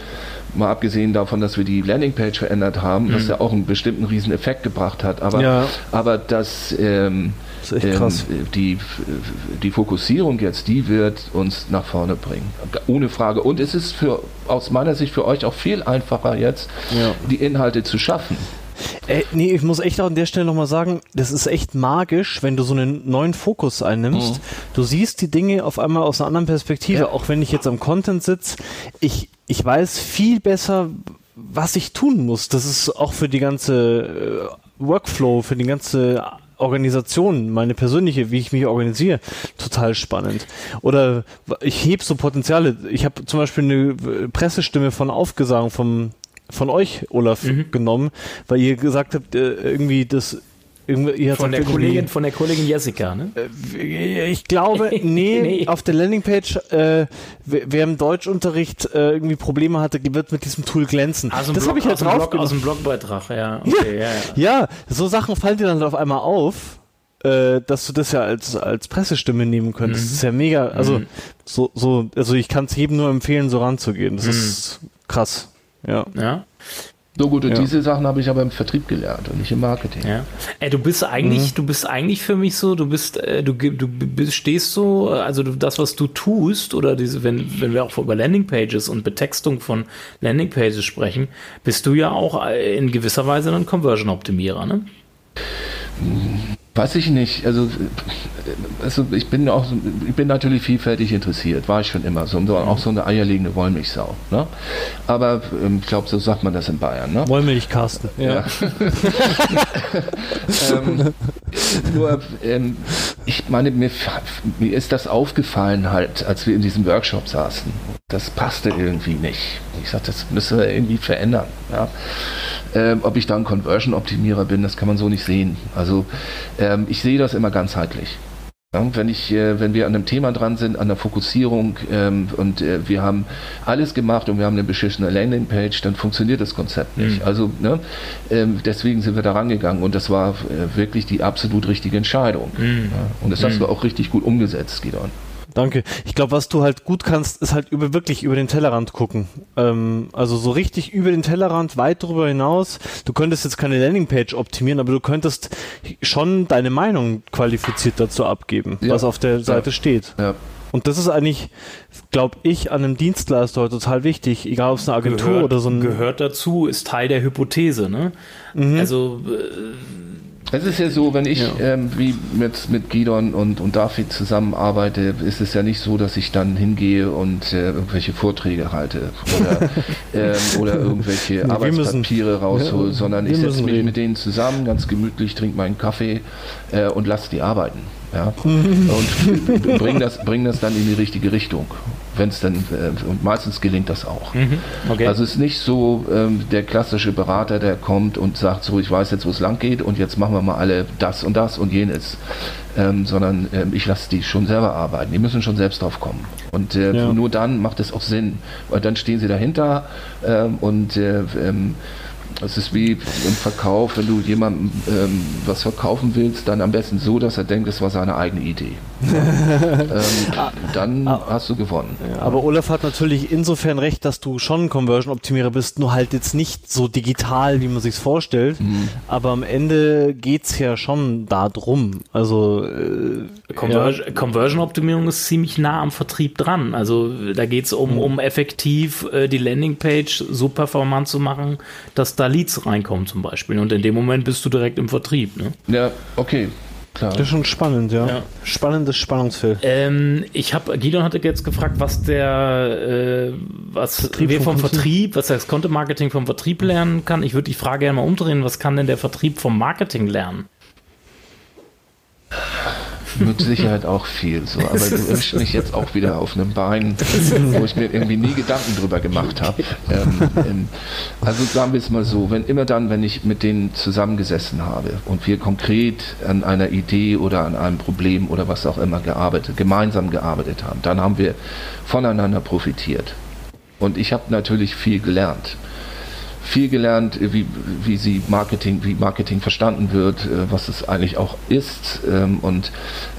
mal abgesehen davon, dass wir die Landingpage verändert haben, was ja auch einen bestimmten riesen Effekt gebracht hat, aber, Ja. aber dass ähm, Das ist echt krass. ähm, die, die Fokussierung jetzt, die wird uns nach vorne bringen. Ohne Frage. Und es ist für, aus meiner Sicht für euch auch viel einfacher jetzt, Ja. die Inhalte zu schaffen. Ey, nee, ich muss echt auch an der Stelle nochmal sagen, das ist echt magisch, wenn du so einen neuen Fokus einnimmst. Du siehst die Dinge auf einmal aus einer anderen Perspektive. Ja. Auch wenn ich jetzt am Content sitze, ich, ich weiß viel besser, was ich tun muss. Das ist auch für die ganze äh, Workflow, für die ganze Organisation, meine persönliche, wie ich mich organisiere, total spannend. Oder ich heb so Potenziale. Ich habe zum Beispiel eine äh, Pressestimme von Aufgesang vom von euch, Olaf, Mhm. genommen, weil ihr gesagt habt, äh, irgendwie das Von der, Kollegin, von der Kollegin Jessica, ne? äh, ich glaube, nee, Nee. auf der Landingpage, äh, wer, im Deutschunterricht äh, irgendwie Probleme hatte, wird mit diesem Tool glänzen. Dem das habe ich halt aus dem Blog, drauf aus dem Blogbeitrag, ja. Okay, ja. ja. Ja, so Sachen fallen dir dann auf einmal auf, äh, dass du das ja als, als Pressestimme nehmen könntest. Das ist ja mega, also Mhm. so, so, also ich kann es jedem nur empfehlen, so ranzugehen. Das Mhm. ist krass. Ja. ja. So gut, und Ja. diese Sachen habe ich aber im Vertrieb gelernt und nicht im Marketing. Ja. Ey, du bist eigentlich, Mhm. du bist eigentlich für mich so, du bist, äh, du, du bist, stehst so, also das, was du tust, oder diese, wenn, wenn wir auch über Landingpages und Betextung von Landingpages sprechen, bist du ja auch äh, in gewisser Weise ein Conversion-Optimierer, ne? Weiß ich nicht. Also, also ich bin auch, ich bin natürlich vielfältig interessiert, war ich schon immer so, auch so eine eierlegende Wollmilchsau. Ne? Aber ähm, ich glaube, so sagt man das in Bayern. Ne? Wollmilch, Carsten. Ja. ja. ähm, nur, ähm, ich meine, mir, mir ist das aufgefallen halt, als wir in diesem Workshop saßen. Das passte irgendwie nicht. Ich sagte, das müssen wir irgendwie verändern. Ja? Ähm, ob ich dann Conversion-Optimierer bin, das kann man so nicht sehen. Also ähm, ich sehe das immer ganzheitlich. Ja, wenn, ich, äh, wenn wir an einem Thema dran sind, an der Fokussierung ähm, und äh, wir haben alles gemacht und wir haben eine beschissene Landingpage, dann funktioniert das Konzept nicht. Mhm. Also ne, ähm, deswegen sind wir da rangegangen und das war äh, wirklich die absolut richtige Entscheidung. Mhm. Ja, und das mhm. hast du auch richtig gut umgesetzt, Gidon. Danke. Ich glaube, was du halt gut kannst, ist halt über wirklich über den Tellerrand gucken. Ähm, also so richtig über den Tellerrand, weit darüber hinaus. Du könntest jetzt keine Landingpage optimieren, aber du könntest schon deine Meinung qualifiziert dazu abgeben, ja. was auf der Seite ja. steht. Ja. Und das ist eigentlich, glaube ich, an einem Dienstleister total wichtig, egal ob es eine Agentur gehört, oder so ein. Gehört dazu, ist Teil der Hypothese, ne? Mhm. Also äh, es ist ja so, wenn ich ja. ähm, wie mit, mit Gidon und, und David zusammenarbeite, ist es ja nicht so, dass ich dann hingehe und äh, irgendwelche Vorträge halte oder, ähm, oder irgendwelche nee, Arbeitspapiere müssen, raushole, sondern ich setze mich reden. mit denen zusammen, ganz gemütlich, trinke meinen Kaffee äh, und lasse die arbeiten. Ja? und bringe das, bring das dann in die richtige Richtung wenn es dann, äh, und meistens gelingt das auch. Mhm, okay. Also es ist nicht so ähm, der klassische Berater, der kommt und sagt, so ich weiß jetzt, wo es lang geht und jetzt machen wir mal alle das und das und jenes. Ähm, sondern ähm, ich lasse die schon selber arbeiten. Die müssen schon selbst drauf kommen. Und äh, ja. nur dann macht es auch Sinn, weil dann stehen sie dahinter ähm, und äh, es ist wie im Verkauf, wenn du jemandem ähm, was verkaufen willst, dann am besten so, dass er denkt, es war seine eigene Idee. ähm, dann ah, hast du gewonnen. Aber Olaf hat natürlich insofern recht, dass du schon Conversion-Optimierer bist, nur halt jetzt nicht so digital, wie man sich vorstellt. Mhm. Aber am Ende geht es ja schon darum. Also äh, Conver ja. Conversion-Optimierung ist ziemlich nah am Vertrieb dran. Also da geht es um, mhm. um effektiv äh, die Landingpage so performant zu machen, dass da Leads reinkommen zum Beispiel. Und in dem Moment bist du direkt im Vertrieb. Ne? Ja, okay. Klar. Das ist schon spannend, ja. ja. Spannendes Spannungsfeld. Ähm, ich habe, Gidon hatte jetzt gefragt, was der, äh, was Vertrieb wir vom, vom Vertrieb, was das Content-Marketing vom Vertrieb lernen kann. Ich würde die Frage gerne mal umdrehen, was kann denn der Vertrieb vom Marketing lernen? Mit Sicherheit auch viel so. Aber du erwischst mich jetzt auch wieder auf einem Bein, wo ich mir irgendwie nie Gedanken drüber gemacht habe. Ähm, ähm, also sagen wir es mal so, wenn immer dann, wenn ich mit denen zusammengesessen habe und wir konkret an einer Idee oder an einem Problem oder was auch immer gearbeitet, gemeinsam gearbeitet haben, dann haben wir voneinander profitiert. Und ich habe natürlich viel gelernt viel gelernt, wie, wie sie Marketing, wie Marketing verstanden wird, äh, was es eigentlich auch ist ähm, und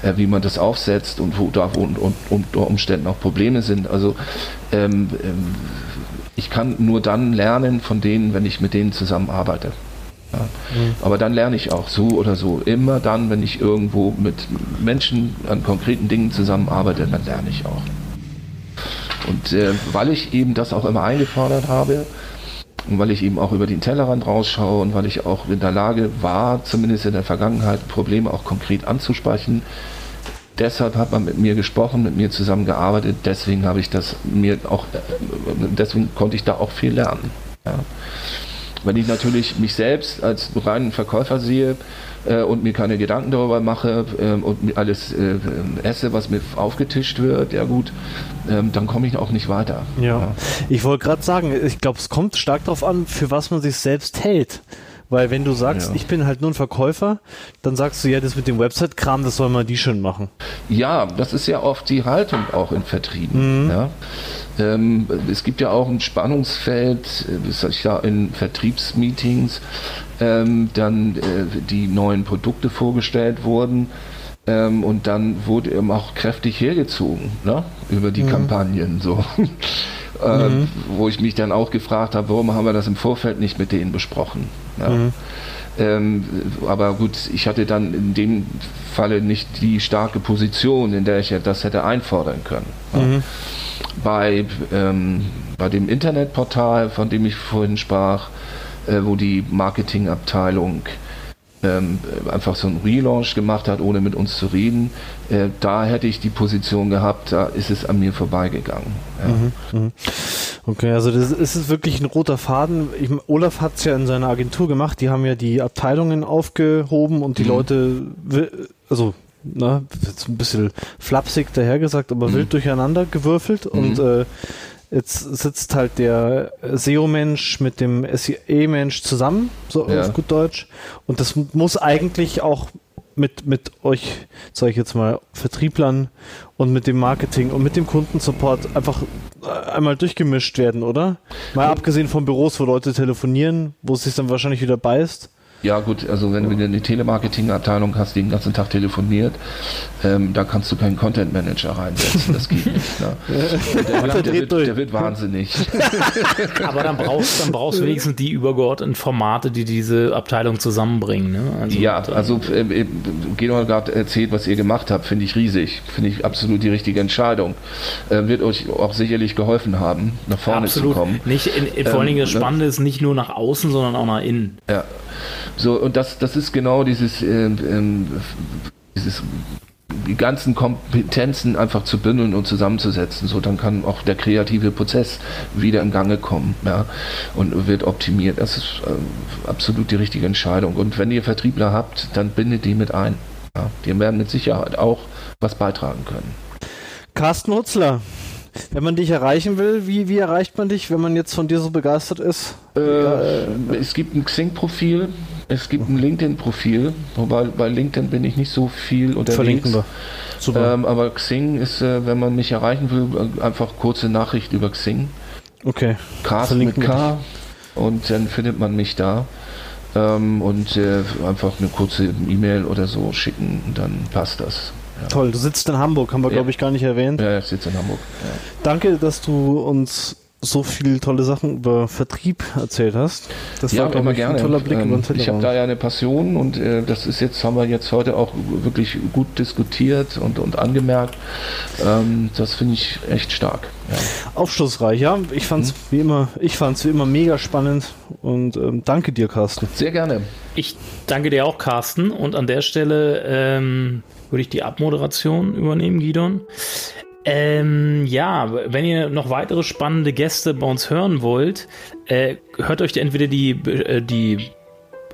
äh, wie man das aufsetzt und wo da und, und, unter Umständen auch Probleme sind. Also ähm, ähm, ich kann nur dann lernen von denen, wenn ich mit denen zusammenarbeite. Ja. Mhm. Aber dann lerne ich auch so oder so. Immer dann, wenn ich irgendwo mit Menschen an konkreten Dingen zusammenarbeite, dann lerne ich auch. Und äh, weil ich eben das auch immer eingefordert habe, und weil ich eben auch über den Tellerrand rausschaue und weil ich auch in der Lage war, zumindest in der Vergangenheit, Probleme auch konkret anzusprechen. Deshalb hat man mit mir gesprochen, mit mir zusammengearbeitet, deswegen habe ich das mir auch, deswegen konnte ich da auch viel lernen. Ja. Wenn ich natürlich mich selbst als reinen Verkäufer sehe, äh, und mir keine Gedanken darüber mache äh, und alles esse, was mir aufgetischt wird, ja gut, ähm, dann komme ich auch nicht weiter. Ja. ja. Ich wollte gerade sagen, ich glaube, es kommt stark darauf an, für was man sich selbst hält. Weil wenn du sagst, ja. ich bin halt nur ein Verkäufer, dann sagst du ja, das mit dem Website-Kram, das soll man die schon machen. Ja, das ist ja oft die Haltung auch in Vertrieben. Mhm. Ja? Ähm, es gibt ja auch ein Spannungsfeld, äh, das ich ja in Vertriebsmeetings, ähm, dann äh, die neuen Produkte vorgestellt wurden. Ähm, und dann wurde eben auch kräftig hergezogen ne? über die mhm. Kampagnen. So. Äh, mhm. Wo ich mich dann auch gefragt habe, warum haben wir das im Vorfeld nicht mit denen besprochen. Ja? Mhm. Ähm, aber gut, ich hatte dann in dem Falle nicht die starke Position, in der ich das hätte einfordern können. Ja? Mhm. Bei, ähm, bei dem Internetportal, von dem ich vorhin sprach, äh, wo die Marketingabteilung ähm, einfach so einen Relaunch gemacht hat, ohne mit uns zu reden. Äh, da hätte ich die Position gehabt, da ist es an mir vorbeigegangen. Ja. Mhm, mh. Okay, also das ist wirklich ein roter Faden. Ich, Olaf hat es ja in seiner Agentur gemacht, die haben ja die Abteilungen aufgehoben und die mhm. Leute, also na, jetzt ein bisschen flapsig dahergesagt, aber mhm. wild durcheinander gewürfelt mhm. und äh, Jetzt sitzt halt der SEO-Mensch mit dem SEA-Mensch zusammen, so ja. auf gut Deutsch. Und das muss eigentlich auch mit, mit euch, sage ich jetzt mal, Vertrieblern und mit dem Marketing und mit dem Kundensupport einfach äh, einmal durchgemischt werden, oder? Mal abgesehen von Büros, wo Leute telefonieren, wo es sich dann wahrscheinlich wieder beißt. Ja gut, also wenn du eine Telemarketing-Abteilung hast, die den ganzen Tag telefoniert, ähm, da kannst du keinen Content Manager reinsetzen. Das geht nicht. Ne? Der, der, der, wird, der, wird, wahnsinnig. Aber dann brauchst, dann brauchst du wenigstens die übergeordneten Formate, die diese Abteilung zusammenbringen. Ne? Also, ja, also äh, äh Georg hat gerade erzählt, was ihr gemacht habt, finde ich riesig. Finde ich absolut die richtige Entscheidung. Äh, wird euch auch sicherlich geholfen haben, nach vorne absolut. zu kommen. Nicht in, in, vor allen Dingen das ähm, ne? Spannende ist nicht nur nach außen, sondern auch nach innen. Ja. So, und das, das ist genau dieses, äh, äh, dieses die ganzen Kompetenzen einfach zu bündeln und zusammenzusetzen. So, dann kann auch der kreative Prozess wieder in Gange kommen ja, und wird optimiert. Das ist äh, absolut die richtige Entscheidung. Und wenn ihr Vertriebler habt, dann bindet die mit ein. Ja. Die werden mit Sicherheit auch was beitragen können. Carsten Hutzler, wenn man dich erreichen will, wie, wie erreicht man dich, wenn man jetzt von dir so begeistert ist? Äh, äh, es gibt ein Xing-Profil, es gibt ein LinkedIn-Profil, wobei bei LinkedIn bin ich nicht so viel unterwegs. Verlinken wir. Super. Ähm, aber Xing ist, äh, wenn man mich erreichen will, äh, einfach kurze Nachricht über Xing. Okay. Carsten mit K. Und dann findet man mich da. Ähm, und äh, einfach eine kurze E-Mail oder so schicken, dann passt das. Ja. Toll, du sitzt in Hamburg, haben wir ja. glaube ich gar nicht erwähnt. Ja, ich sitze in Hamburg. Ja. Danke, dass du uns so viele tolle Sachen über Vertrieb erzählt hast. Das ja, war immer gerne. ein toller Blick ähm, über den Ich habe da ja eine Passion und äh, das ist jetzt, haben wir jetzt heute auch wirklich gut diskutiert und, und angemerkt. Ähm, das finde ich echt stark. Ja. Aufschlussreich, ja. Ich fand es mhm. wie immer, ich fand wie immer mega spannend und ähm, danke dir, Carsten. Sehr gerne. Ich danke dir auch, Carsten. Und an der Stelle ähm, würde ich die Abmoderation übernehmen, Gidon. Ähm, ja, wenn ihr noch weitere spannende Gäste bei uns hören wollt, äh, hört euch entweder die, äh, die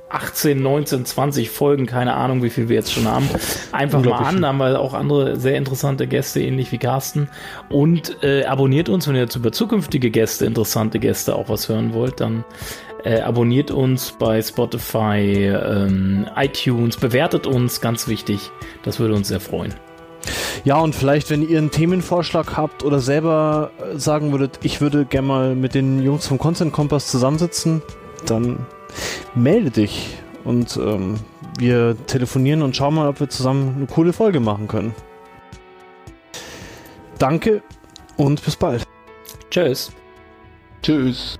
18, 19, 20 Folgen, keine Ahnung, wie viel wir jetzt schon haben, einfach mal an. Da haben wir auch andere sehr interessante Gäste, ähnlich wie Carsten. Und äh, abonniert uns, wenn ihr jetzt über zukünftige Gäste, interessante Gäste auch was hören wollt, dann äh, abonniert uns bei Spotify, ähm, iTunes, bewertet uns, ganz wichtig. Das würde uns sehr freuen. Ja, und vielleicht, wenn ihr einen Themenvorschlag habt oder selber äh, sagen würdet, ich würde gerne mal mit den Jungs vom Content Kompass zusammensitzen, dann melde dich und ähm, wir telefonieren und schauen mal, ob wir zusammen eine coole Folge machen können. Danke und bis bald. Tschüss. Tschüss.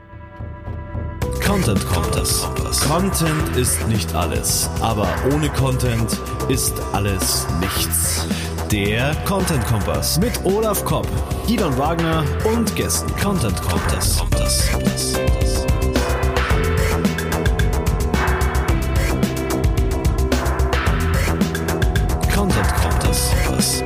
Content Kompass. Content ist nicht alles, aber ohne Content ist alles nichts. Der Content Kompass mit Olaf Kopp, Gidon Wagner und Gästen. Content Kompass. Content Kompass.